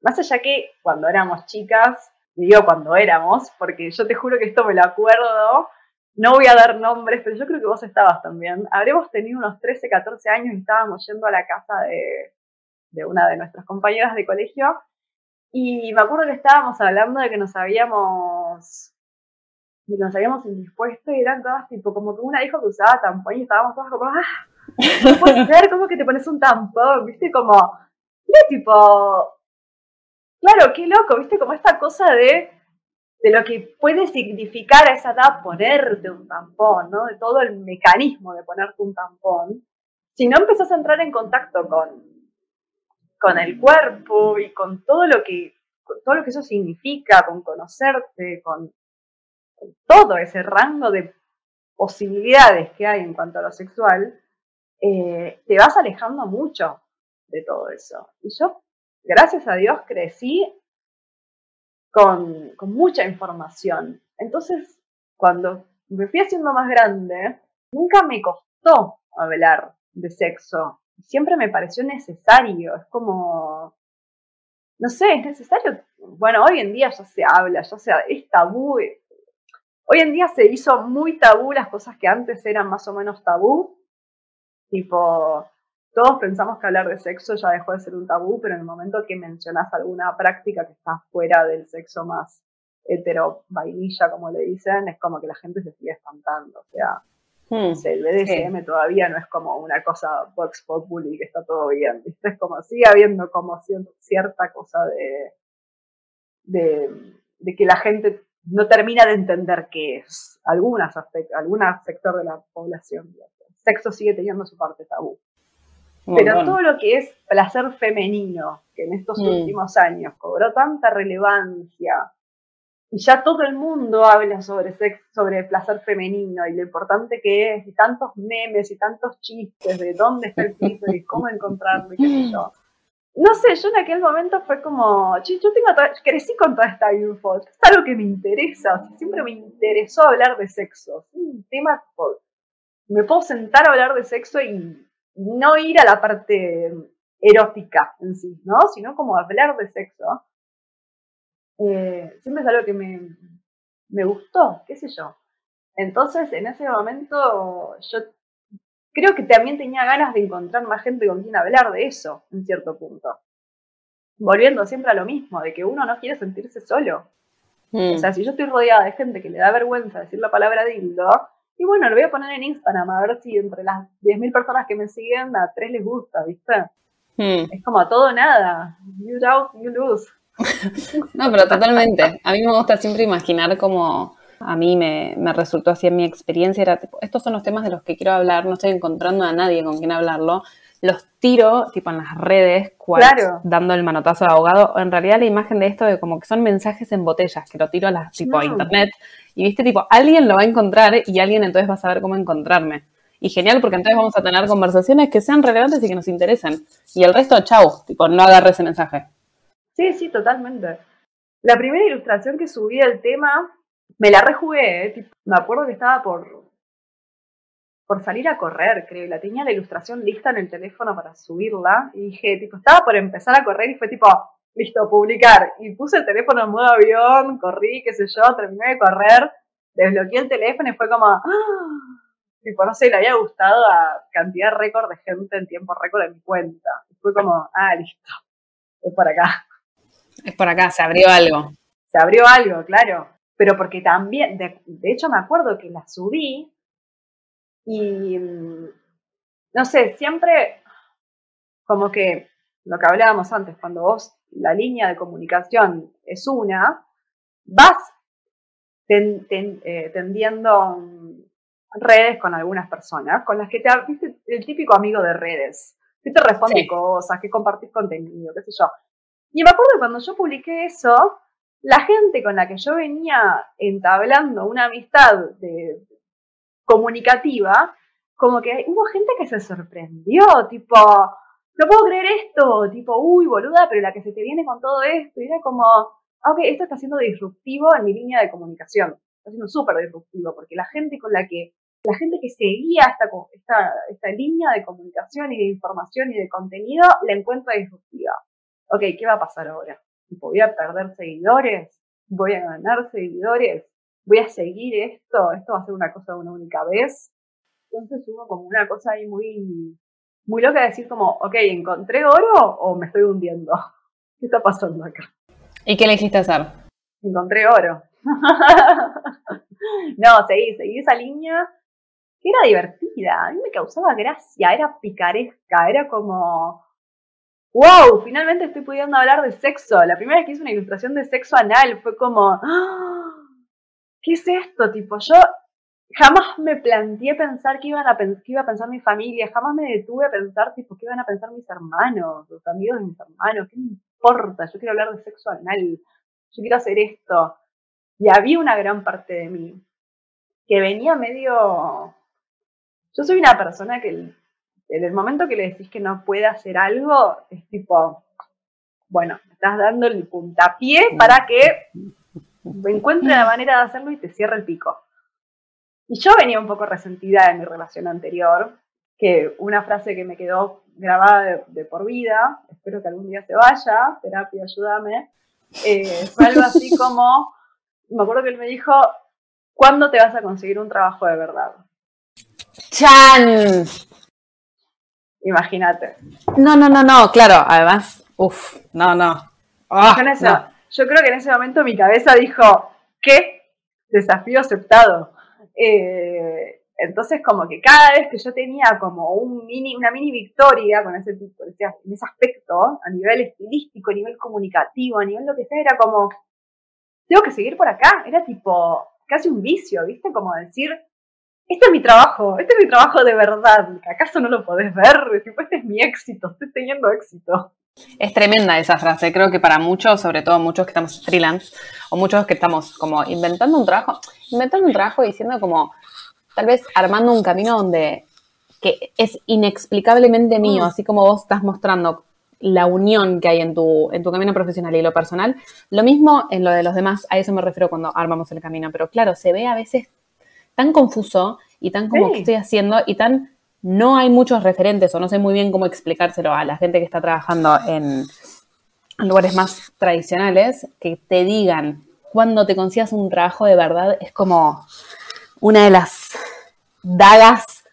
Más allá que cuando éramos chicas, digo cuando éramos, porque yo te juro que esto me lo acuerdo, no voy a dar nombres, pero yo creo que vos estabas también. Habremos tenido unos 13, 14 años y estábamos yendo a la casa de, de una de nuestras compañeras de colegio y me acuerdo que estábamos hablando de que nos habíamos de que nos habíamos indispuesto y eran todas tipo, como que una dijo que usaba tampón y estábamos todas como, ah, no puede ser, ¿cómo que te pones un tampón? ¿Viste? Como, de tipo, claro, qué loco, ¿viste? Como esta cosa de, de lo que puede significar a esa edad ponerte un tampón, ¿no? De todo el mecanismo de ponerte un tampón. Si no empezás a entrar en contacto con, con el cuerpo y con todo lo que con todo lo que eso significa, con conocerte, con todo ese rango de posibilidades que hay en cuanto a lo sexual, eh, te vas alejando mucho de todo eso. Y yo, gracias a Dios, crecí con, con mucha información. Entonces, cuando me fui haciendo más grande, nunca me costó hablar de sexo. Siempre me pareció necesario. Es como, no sé, es necesario. Bueno, hoy en día ya se habla, ya sea, es tabú, Hoy en día se hizo muy tabú las cosas que antes eran más o menos tabú. Tipo, todos pensamos que hablar de sexo ya dejó de ser un tabú, pero en el momento que mencionas alguna práctica que está fuera del sexo más hetero vainilla, como le dicen, es como que la gente se sigue espantando. O sea, hmm, el BDSM todavía no es como una cosa box populi que está todo bien. Es como sigue habiendo como cierta cosa de, de, de que la gente no termina de entender qué es algunas algún sector de la población. El sexo sigue teniendo su parte tabú. Pero todo lo que es placer femenino, que en estos mm. últimos años cobró tanta relevancia, y ya todo el mundo habla sobre sexo, sobre placer femenino y lo importante que es, y tantos memes y tantos chistes de dónde está el clítoris, cómo encontrarlo y qué sé yo no sé, yo en aquel momento fue como, yo tengo crecí con toda esta info, es algo que me interesa, siempre me interesó hablar de sexo, es un tema, me puedo sentar a hablar de sexo y no ir a la parte erótica en sí, ¿no? Sino como hablar de sexo. Eh, siempre es algo que me, me gustó, qué sé yo. Entonces, en ese momento, yo creo que también tenía ganas de encontrar más gente con quien hablar de eso, en cierto punto. Volviendo siempre a lo mismo, de que uno no quiere sentirse solo. Mm. O sea, si yo estoy rodeada de gente que le da vergüenza decir la palabra dildo, y bueno, lo voy a poner en Instagram a ver si entre las 10.000 personas que me siguen, a tres les gusta, ¿viste? Mm. Es como a todo nada. You out, you lose. no, pero totalmente. A mí me gusta siempre imaginar como a mí me, resultó así en mi experiencia, era tipo, estos son los temas de los que quiero hablar, no estoy encontrando a nadie con quien hablarlo, los tiro tipo en las redes, dando el manotazo de abogado, en realidad la imagen de esto de como que son mensajes en botellas, que lo tiro a las tipo a internet, y viste, tipo, alguien lo va a encontrar y alguien entonces va a saber cómo encontrarme. Y genial porque entonces vamos a tener conversaciones que sean relevantes y que nos interesen. Y el resto, chau, tipo, no agarre ese mensaje. Sí, sí, totalmente. La primera ilustración que subí al tema me la rejugué, ¿eh? me acuerdo que estaba por, por salir a correr, creo, y la tenía la ilustración lista en el teléfono para subirla, y dije, tipo, estaba por empezar a correr y fue tipo, listo, publicar, y puse el teléfono en modo avión, corrí, qué sé yo, terminé de correr, desbloqueé el teléfono y fue como, ¡Ah! tipo, no sé, le había gustado a cantidad récord de gente en tiempo récord en mi cuenta. Y fue como, ah, listo, es por acá. Es por acá, se abrió algo. Se abrió algo, claro pero porque también, de, hecho me acuerdo que la subí y, mm, no sé, siempre como que lo que hablábamos antes, cuando vos la línea de comunicación es una, vas eh, tendiendo redes con algunas personas, con las que te, viste, el típico amigo de redes, que te responde cosas, que compartís contenido, qué sé yo. Y me acuerdo que cuando yo publiqué eso, la gente con la que yo venía entablando una amistad de, comunicativa, como que hubo gente que se sorprendió, tipo, no puedo creer esto, tipo, uy, boluda, pero la que se te viene con todo esto, y era como, ah, ok, esto está siendo disruptivo en mi línea de comunicación, está siendo súper disruptivo, porque la gente con la que, la gente que seguía esta, esta, esta línea de comunicación y de información y de contenido, la encuentra disruptiva. Ok, ¿qué va a pasar ahora? voy a perder seguidores, voy a ganar seguidores, voy a seguir esto, esto va a ser una cosa de una única vez. Entonces hubo como una cosa ahí muy, muy loca de decir como, ok, ¿encontré oro o me estoy hundiendo? ¿Qué está pasando acá? ¿Y qué elegiste hacer? Encontré oro. no, seguí, seguí esa línea que era divertida, a mí me causaba gracia, era picaresca, era como, wow, finalmente estoy pudiendo hablar de sexo. La primera vez que hice una ilustración de sexo anal fue como, ¡Ah! ¿Qué es esto? Tipo, yo jamás me planteé pensar que, iban a, iba a pensar mi familia, jamás me detuve a pensar, tipo, qué iban a pensar mis hermanos, los amigos de mis hermanos, ¿qué me importa? Yo quiero hablar de sexo anal, yo quiero hacer esto. Y había una gran parte de mí que venía medio... Yo soy una persona que en el momento que le decís que no puede hacer algo, es tipo, bueno, estás dando el puntapié para que encuentre la manera de hacerlo y te cierre el pico. Y yo venía un poco resentida de mi relación anterior, que una frase que me quedó grabada de, por vida, espero que algún día se vaya, terapia, ayúdame, eh, fue algo así como, me acuerdo que él me dijo, ¿cuándo te vas a conseguir un trabajo de verdad? ¡Chan! Imagínate. No, no, no, no, claro, además, uff, no, ah, no. Yo, creo que en ese momento mi cabeza dijo, ¿qué? Desafío aceptado. Eh, entonces, como que cada vez que yo tenía como un mini, una mini victoria con ese tipo, en ese aspecto, a nivel estilístico, a nivel comunicativo, a nivel lo que sea, era como, tengo que seguir por acá. Era tipo, casi un vicio, ¿viste? Como decir, este es mi trabajo, este es mi trabajo de verdad, ¿acaso no lo podés ver? este es mi éxito, estoy teniendo éxito. Es tremenda esa frase, creo que para muchos, sobre todo muchos que estamos freelance, o muchos que estamos como inventando un trabajo, inventando un trabajo diciendo como, tal vez armando un camino donde que es inexplicablemente mío, mm. así como vos estás mostrando la unión que hay en tu, en tu camino profesional y lo personal. Lo mismo en lo de los demás, a eso me refiero cuando armamos el camino, pero claro, se ve a veces tan confuso y tan como que estoy haciendo y tan no hay muchos referentes o no sé muy bien cómo explicárselo a la gente que está trabajando en lugares más tradicionales que te digan cuando te consigas un trabajo de verdad es como una de las dagas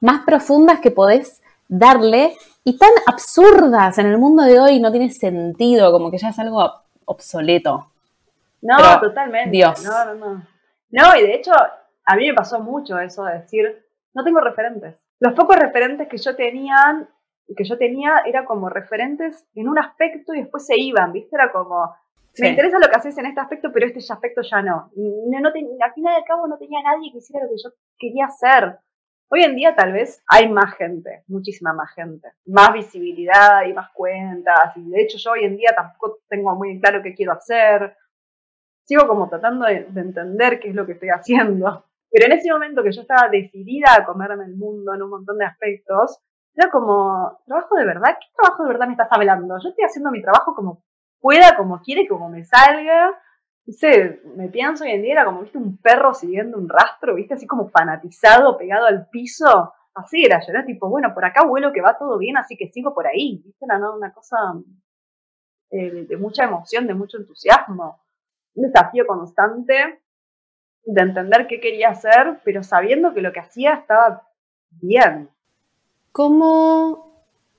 más profundas que podés darle y tan absurdas en el mundo de hoy, no tiene sentido, como que ya es algo obsoleto. No, totalmente. Dios. No, no, no. No, y de hecho, a mí me pasó mucho eso de decir, no tengo referentes. Los pocos referentes que yo tenía, que yo tenía era como referentes en un aspecto y después se iban, ¿viste? Era como, me interesa lo que haces en este aspecto, pero este aspecto ya no. no, no al final y al cabo no tenía nadie que hiciera lo que yo quería hacer. Hoy en día tal vez hay más gente, muchísima más gente, más visibilidad y más cuentas. Y de hecho yo hoy en día tampoco tengo muy claro qué quiero hacer. Sigo como tratando de, entender qué es lo que estoy haciendo. Pero en ese momento que yo estaba decidida a comerme el mundo en un montón de aspectos, era como, ¿trabajo de verdad? ¿Qué trabajo de verdad me estás hablando? Yo estoy haciendo mi trabajo como pueda, como quiere, como me salga no sé, me pienso hoy en día era como, viste, un perro siguiendo un rastro, viste, así como fanatizado, pegado al piso. Así era, yo era tipo, bueno, por acá vuelo que va todo bien, así que sigo por ahí. Viste, era ¿no? una cosa eh, de mucha emoción, de mucho entusiasmo. Un desafío constante de entender qué quería hacer, pero sabiendo que lo que hacía estaba bien. ¿Cómo?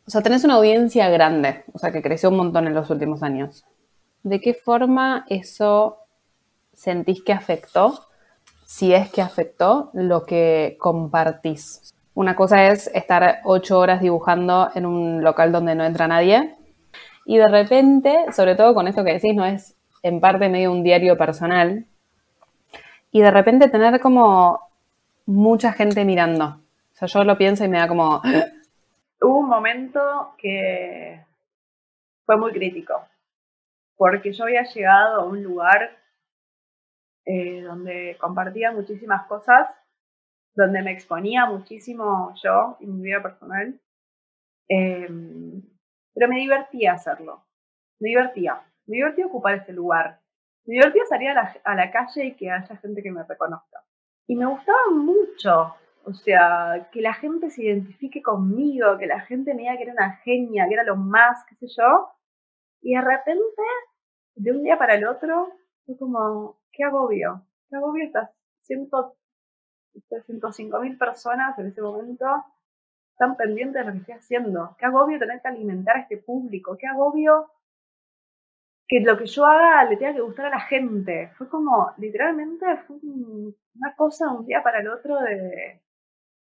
O sea, tenés una audiencia grande, o sea, que creció un montón en los últimos años. ¿De qué forma eso sentís que afectó, si es que afectó, lo que compartís? Una cosa es estar ocho horas dibujando en un local donde no entra nadie y de repente, sobre todo con esto que decís, no es en parte medio un diario personal, y de repente tener como mucha gente mirando. O sea, yo lo pienso y me da como... Hubo un momento que fue muy crítico porque yo había llegado a un lugar eh, donde compartía muchísimas cosas, donde me exponía muchísimo yo y mi vida personal, em, pero me divertía hacerlo, me divertía, me divertía ocupar ese lugar, me divertía salir a la, calle y que haya gente que me reconozca. Y me gustaba mucho, o sea, que la gente se identifique conmigo, que la gente me diga que era una genia, que era lo más, qué sé yo, y de repente, de un día para el otro, fue como, qué agobio, qué agobio estas 105 mil personas en ese momento están pendientes de lo que estoy haciendo. Qué agobio tener que alimentar a este público, qué agobio que lo que yo haga le tenga que gustar a la gente. Fue como, literalmente, fue una cosa un día para el otro de,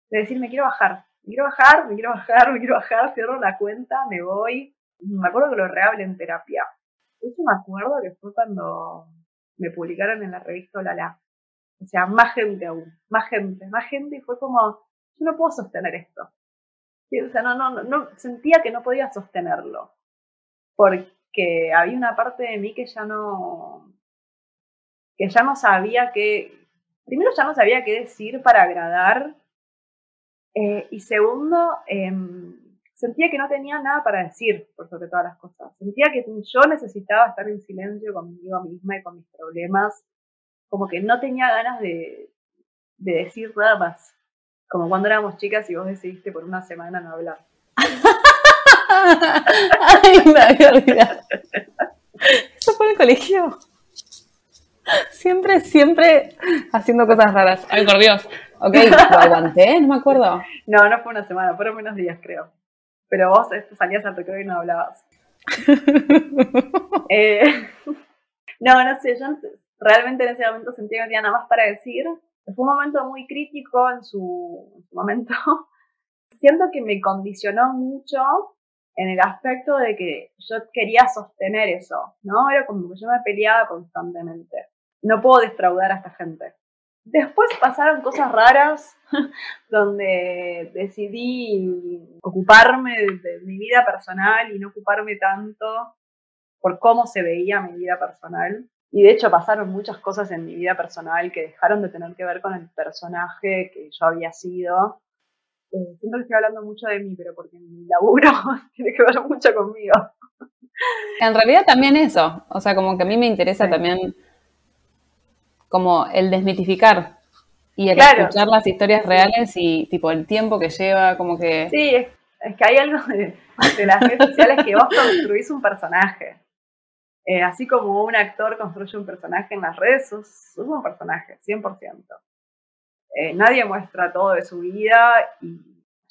de decir, me quiero bajar, me quiero bajar, me quiero bajar, me quiero bajar, cierro la cuenta, me voy, me acuerdo que lo rehablé en terapia. Eso me acuerdo que fue cuando me publicaron en la revista Lala. O sea, más gente aún, más gente, más gente, y fue como, yo no puedo sostener esto. o sea, no, no, no, sentía que no podía sostenerlo. Porque había una parte de mí que ya no, que ya no sabía qué, primero ya no sabía qué decir para agradar, eh, y segundo, eh, sentía que no tenía nada para decir por sobre todas las cosas. Sentía que yo necesitaba estar en silencio conmigo misma y con mis problemas. Como que no tenía ganas de, de decir nada más. Como cuando éramos chicas y vos decidiste por una semana no hablar. Ay, me había olvidado. Eso fue en el colegio. Siempre, siempre haciendo cosas raras. Ay, por Dios. Ok, lo aguanté, no me acuerdo. No, no fue una semana, fueron menos días, creo pero vos salías al recreo y no hablabas. Eh, no, no sé, yo realmente en ese momento sentía que no tenía nada más para decir. Fue un momento muy crítico en su, en su momento. Siento que me condicionó mucho en el aspecto de que yo quería sostener eso, ¿no? Era como que yo me peleaba constantemente. No puedo defraudar a esta gente. Después pasaron cosas raras donde decidí ocuparme de, mi vida personal y no ocuparme tanto por cómo se veía mi vida personal. Y de hecho pasaron muchas cosas en mi vida personal que dejaron de tener que ver con el personaje que yo había sido. Eh, siento que estoy hablando mucho de mí, pero porque mi laburo tiene que ver mucho conmigo. En realidad también eso, o sea, como que a mí me interesa también como el desmitificar y el escuchar las historias reales y tipo el tiempo que lleva, como que... Sí, es, que hay algo de, las redes sociales que vos construís un personaje. Eh, así como un actor construye un personaje en las redes, sos, un personaje, 100%. Eh, nadie muestra todo de su vida y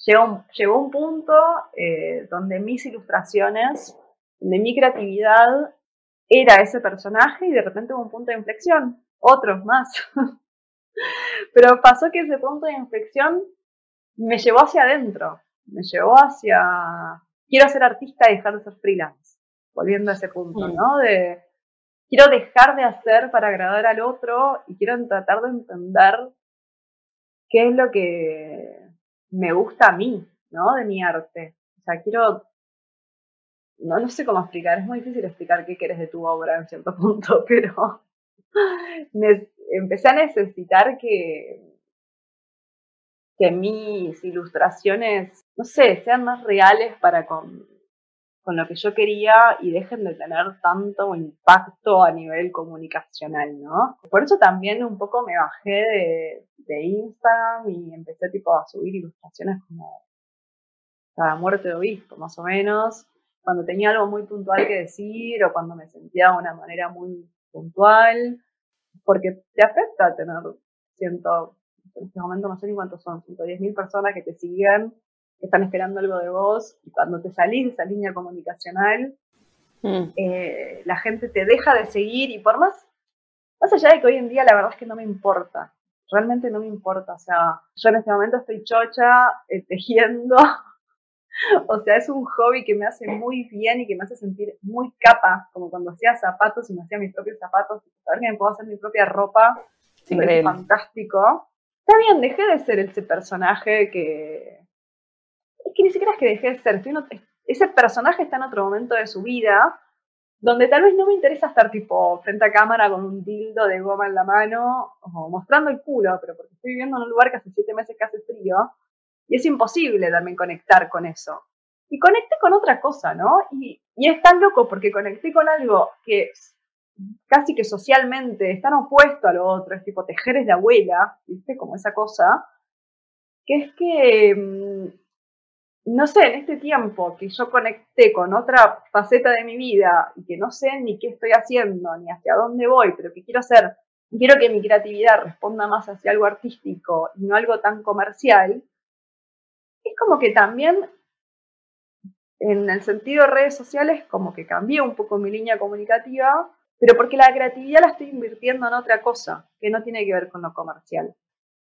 llegó, llegó un punto eh, donde mis ilustraciones, de mi creatividad era ese personaje y de repente hubo un punto de inflexión, otros más. Pero pasó que ese punto de inflexión me llevó hacia adentro, me llevó hacia, quiero ser artista y dejar de ser freelance, volviendo a ese punto, mm. ¿no? De, quiero dejar de hacer para agradar al otro y quiero tratar de entender qué es lo que me gusta a mí, ¿no? De mi arte. O sea, quiero, no, no sé cómo explicar, es muy difícil explicar qué quieres de tu obra en cierto punto, pero empecé a necesitar que, que mis ilustraciones, no sé, sean más reales para con, con lo que yo quería y dejen de tener tanto impacto a nivel comunicacional, ¿no? Por eso también un poco me bajé de, Instagram y empecé tipo a subir ilustraciones como cada muerte de obispo, más o menos, cuando tenía algo muy puntual que decir o cuando me sentía de una manera muy puntual, porque te afecta tener ciento, en este momento no sé ni cuántos son, 110 mil personas que te siguen, están esperando algo de vos, y cuando te salís de esa línea comunicacional, mm. eh, la gente te deja de seguir y por más, más allá de que hoy en día la verdad es que no me importa, realmente no me importa, o sea, yo en este momento estoy chocha, eh, tejiendo, o sea, es un hobby que me hace muy bien y que me hace sentir muy capa, como cuando hacía zapatos y me hacía mis propios zapatos, saber que me puedo hacer mi propia ropa, es fantástico. Está bien, dejé de ser ese personaje que... Es que ni siquiera es que dejé de ser, ese personaje está en otro momento de su vida, donde tal vez no me interesa estar tipo frente a cámara con un dildo de goma en la mano o mostrando el culo, pero porque estoy viviendo en un lugar que hace siete meses que hace frío y es imposible también conectar con eso. Y conecté con otra cosa, ¿no? Y, y es tan loco porque conecté con algo que casi que socialmente es tan opuesto a lo otro, es tipo tejeres de abuela, ¿viste? Como esa cosa, que es que, mm, no sé, en este tiempo que yo conecté con otra faceta de mi vida y que no sé ni qué estoy haciendo, ni hacia dónde voy, pero que quiero hacer, quiero que mi creatividad responda más hacia algo artístico y no algo tan comercial, es como que también en el sentido de redes sociales como que cambié un poco mi línea comunicativa, pero porque la creatividad la estoy invirtiendo en otra cosa que no tiene que ver con lo comercial.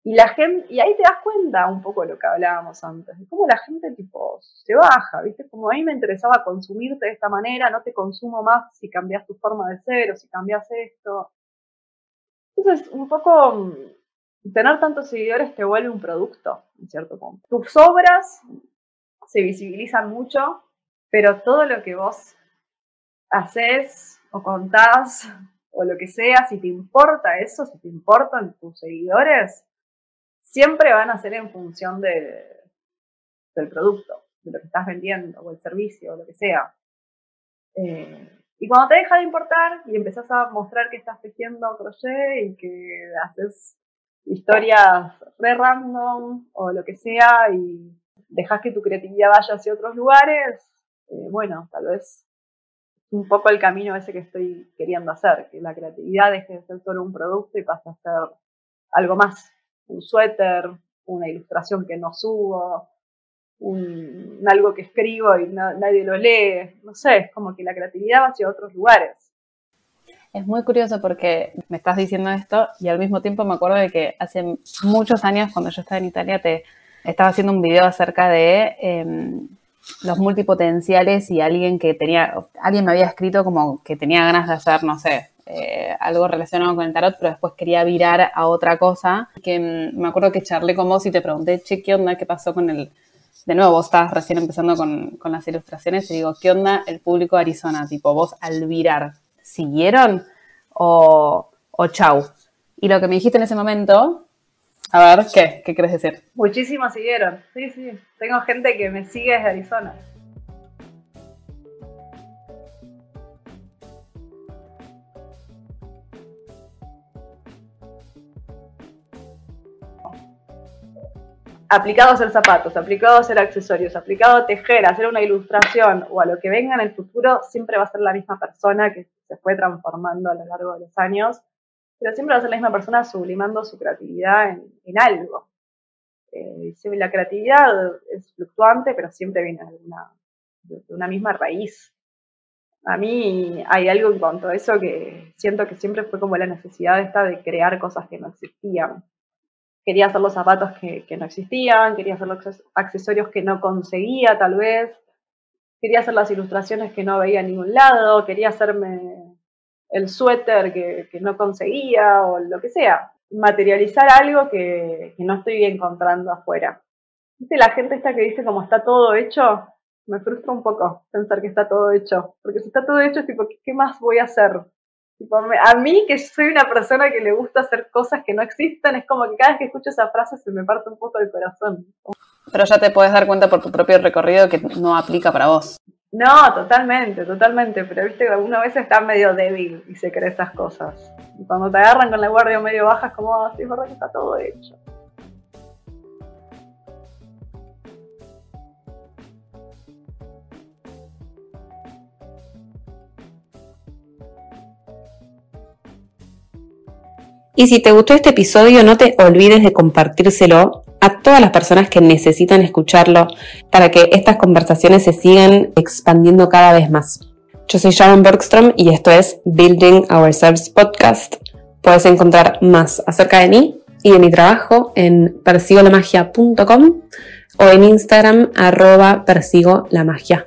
Y la gente, y ahí te das cuenta un poco de lo que hablábamos antes, de cómo la gente tipo se baja, ¿viste? Como a mí me interesaba consumirte de esta manera, no te consumo más si cambias tu forma de ser o si cambias esto. Entonces, un poco tener tantos seguidores te vuelve un producto, en cierto punto. Tus obras se visibilizan mucho, pero todo lo que vos haces o contás o lo que sea, si te importa eso, si te importan tus seguidores, siempre van a ser en función de, del producto, de lo que estás vendiendo o el servicio o lo que sea. Eh, y cuando te deja de importar y empezás a mostrar que estás tejiendo crochet y que haces historias re random o lo que sea y dejas que tu creatividad vaya hacia otros lugares, eh, bueno, tal vez un poco el camino ese que estoy queriendo hacer, que la creatividad deje de ser solo un producto y pase a ser algo más, un suéter, una ilustración que no subo, un, algo que escribo y nadie lo lee, no sé, es como que la creatividad va hacia otros lugares. Es muy curioso porque me estás diciendo esto y al mismo tiempo me acuerdo de que hace muchos años, cuando yo estaba en Italia, te estaba haciendo un video acerca de em, los multipotenciales y alguien que tenía, alguien me había escrito como que tenía ganas de hacer, no sé, eh, algo relacionado con el tarot, pero después quería virar a otra cosa. Que em, me acuerdo que charlé con vos y te pregunté, che, ¿qué onda? ¿Qué pasó con el... De nuevo, vos estabas recién empezando con, con las ilustraciones y digo, ¿qué onda el público de Arizona? Tipo, vos al virar, ¿siguieron o, o chau? Y lo que me dijiste en ese momento, a ver, ¿qué? ¿Qué quieres decir? Muchísimos siguieron, sí, sí. Tengo gente que me sigue desde Arizona. Aplicado a hacer zapatos, aplicado a hacer accesorios, aplicado a tejer, a hacer una ilustración o a lo que venga en el futuro, siempre va a ser la misma persona que se fue transformando a lo largo de los años, pero siempre va a ser la misma persona sublimando su creatividad en, algo. Eh, la creatividad es fluctuante, pero siempre viene de una, de una misma raíz. A mí hay algo en cuanto a eso que siento que siempre fue como la necesidad esta de crear cosas que no existían. Quería hacer los zapatos que, no existían, quería hacer los accesorios que no conseguía tal vez, quería hacer las ilustraciones que no veía en ningún lado, quería hacerme el suéter que, no conseguía o lo que sea. Materializar algo que, no estoy encontrando afuera. ¿Viste la gente esta que dice como está todo hecho? Me frustra un poco pensar que está todo hecho. Porque si está todo hecho, es tipo, ¿qué más voy a hacer? A mí, que soy una persona que le gusta hacer cosas que no existen, es como que cada vez que escucho esa frase se me parte un poco el corazón. Pero ya te puedes dar cuenta por tu propio recorrido que no aplica para vos. No, totalmente, totalmente. Pero viste que alguna vez está medio débil y se cree estas cosas. Y cuando te agarran con la guardia medio baja es como, ah, sí, es verdad que está todo hecho. Y si te gustó este episodio, no te olvides de compartírselo a todas las personas que necesitan escucharlo para que estas conversaciones se sigan expandiendo cada vez más. Yo soy Sharon Bergstrom y esto es Building Ourselves Podcast. Puedes encontrar más acerca de mí y de mi trabajo en persigolamagia.com o en Instagram arroba persigo la magia.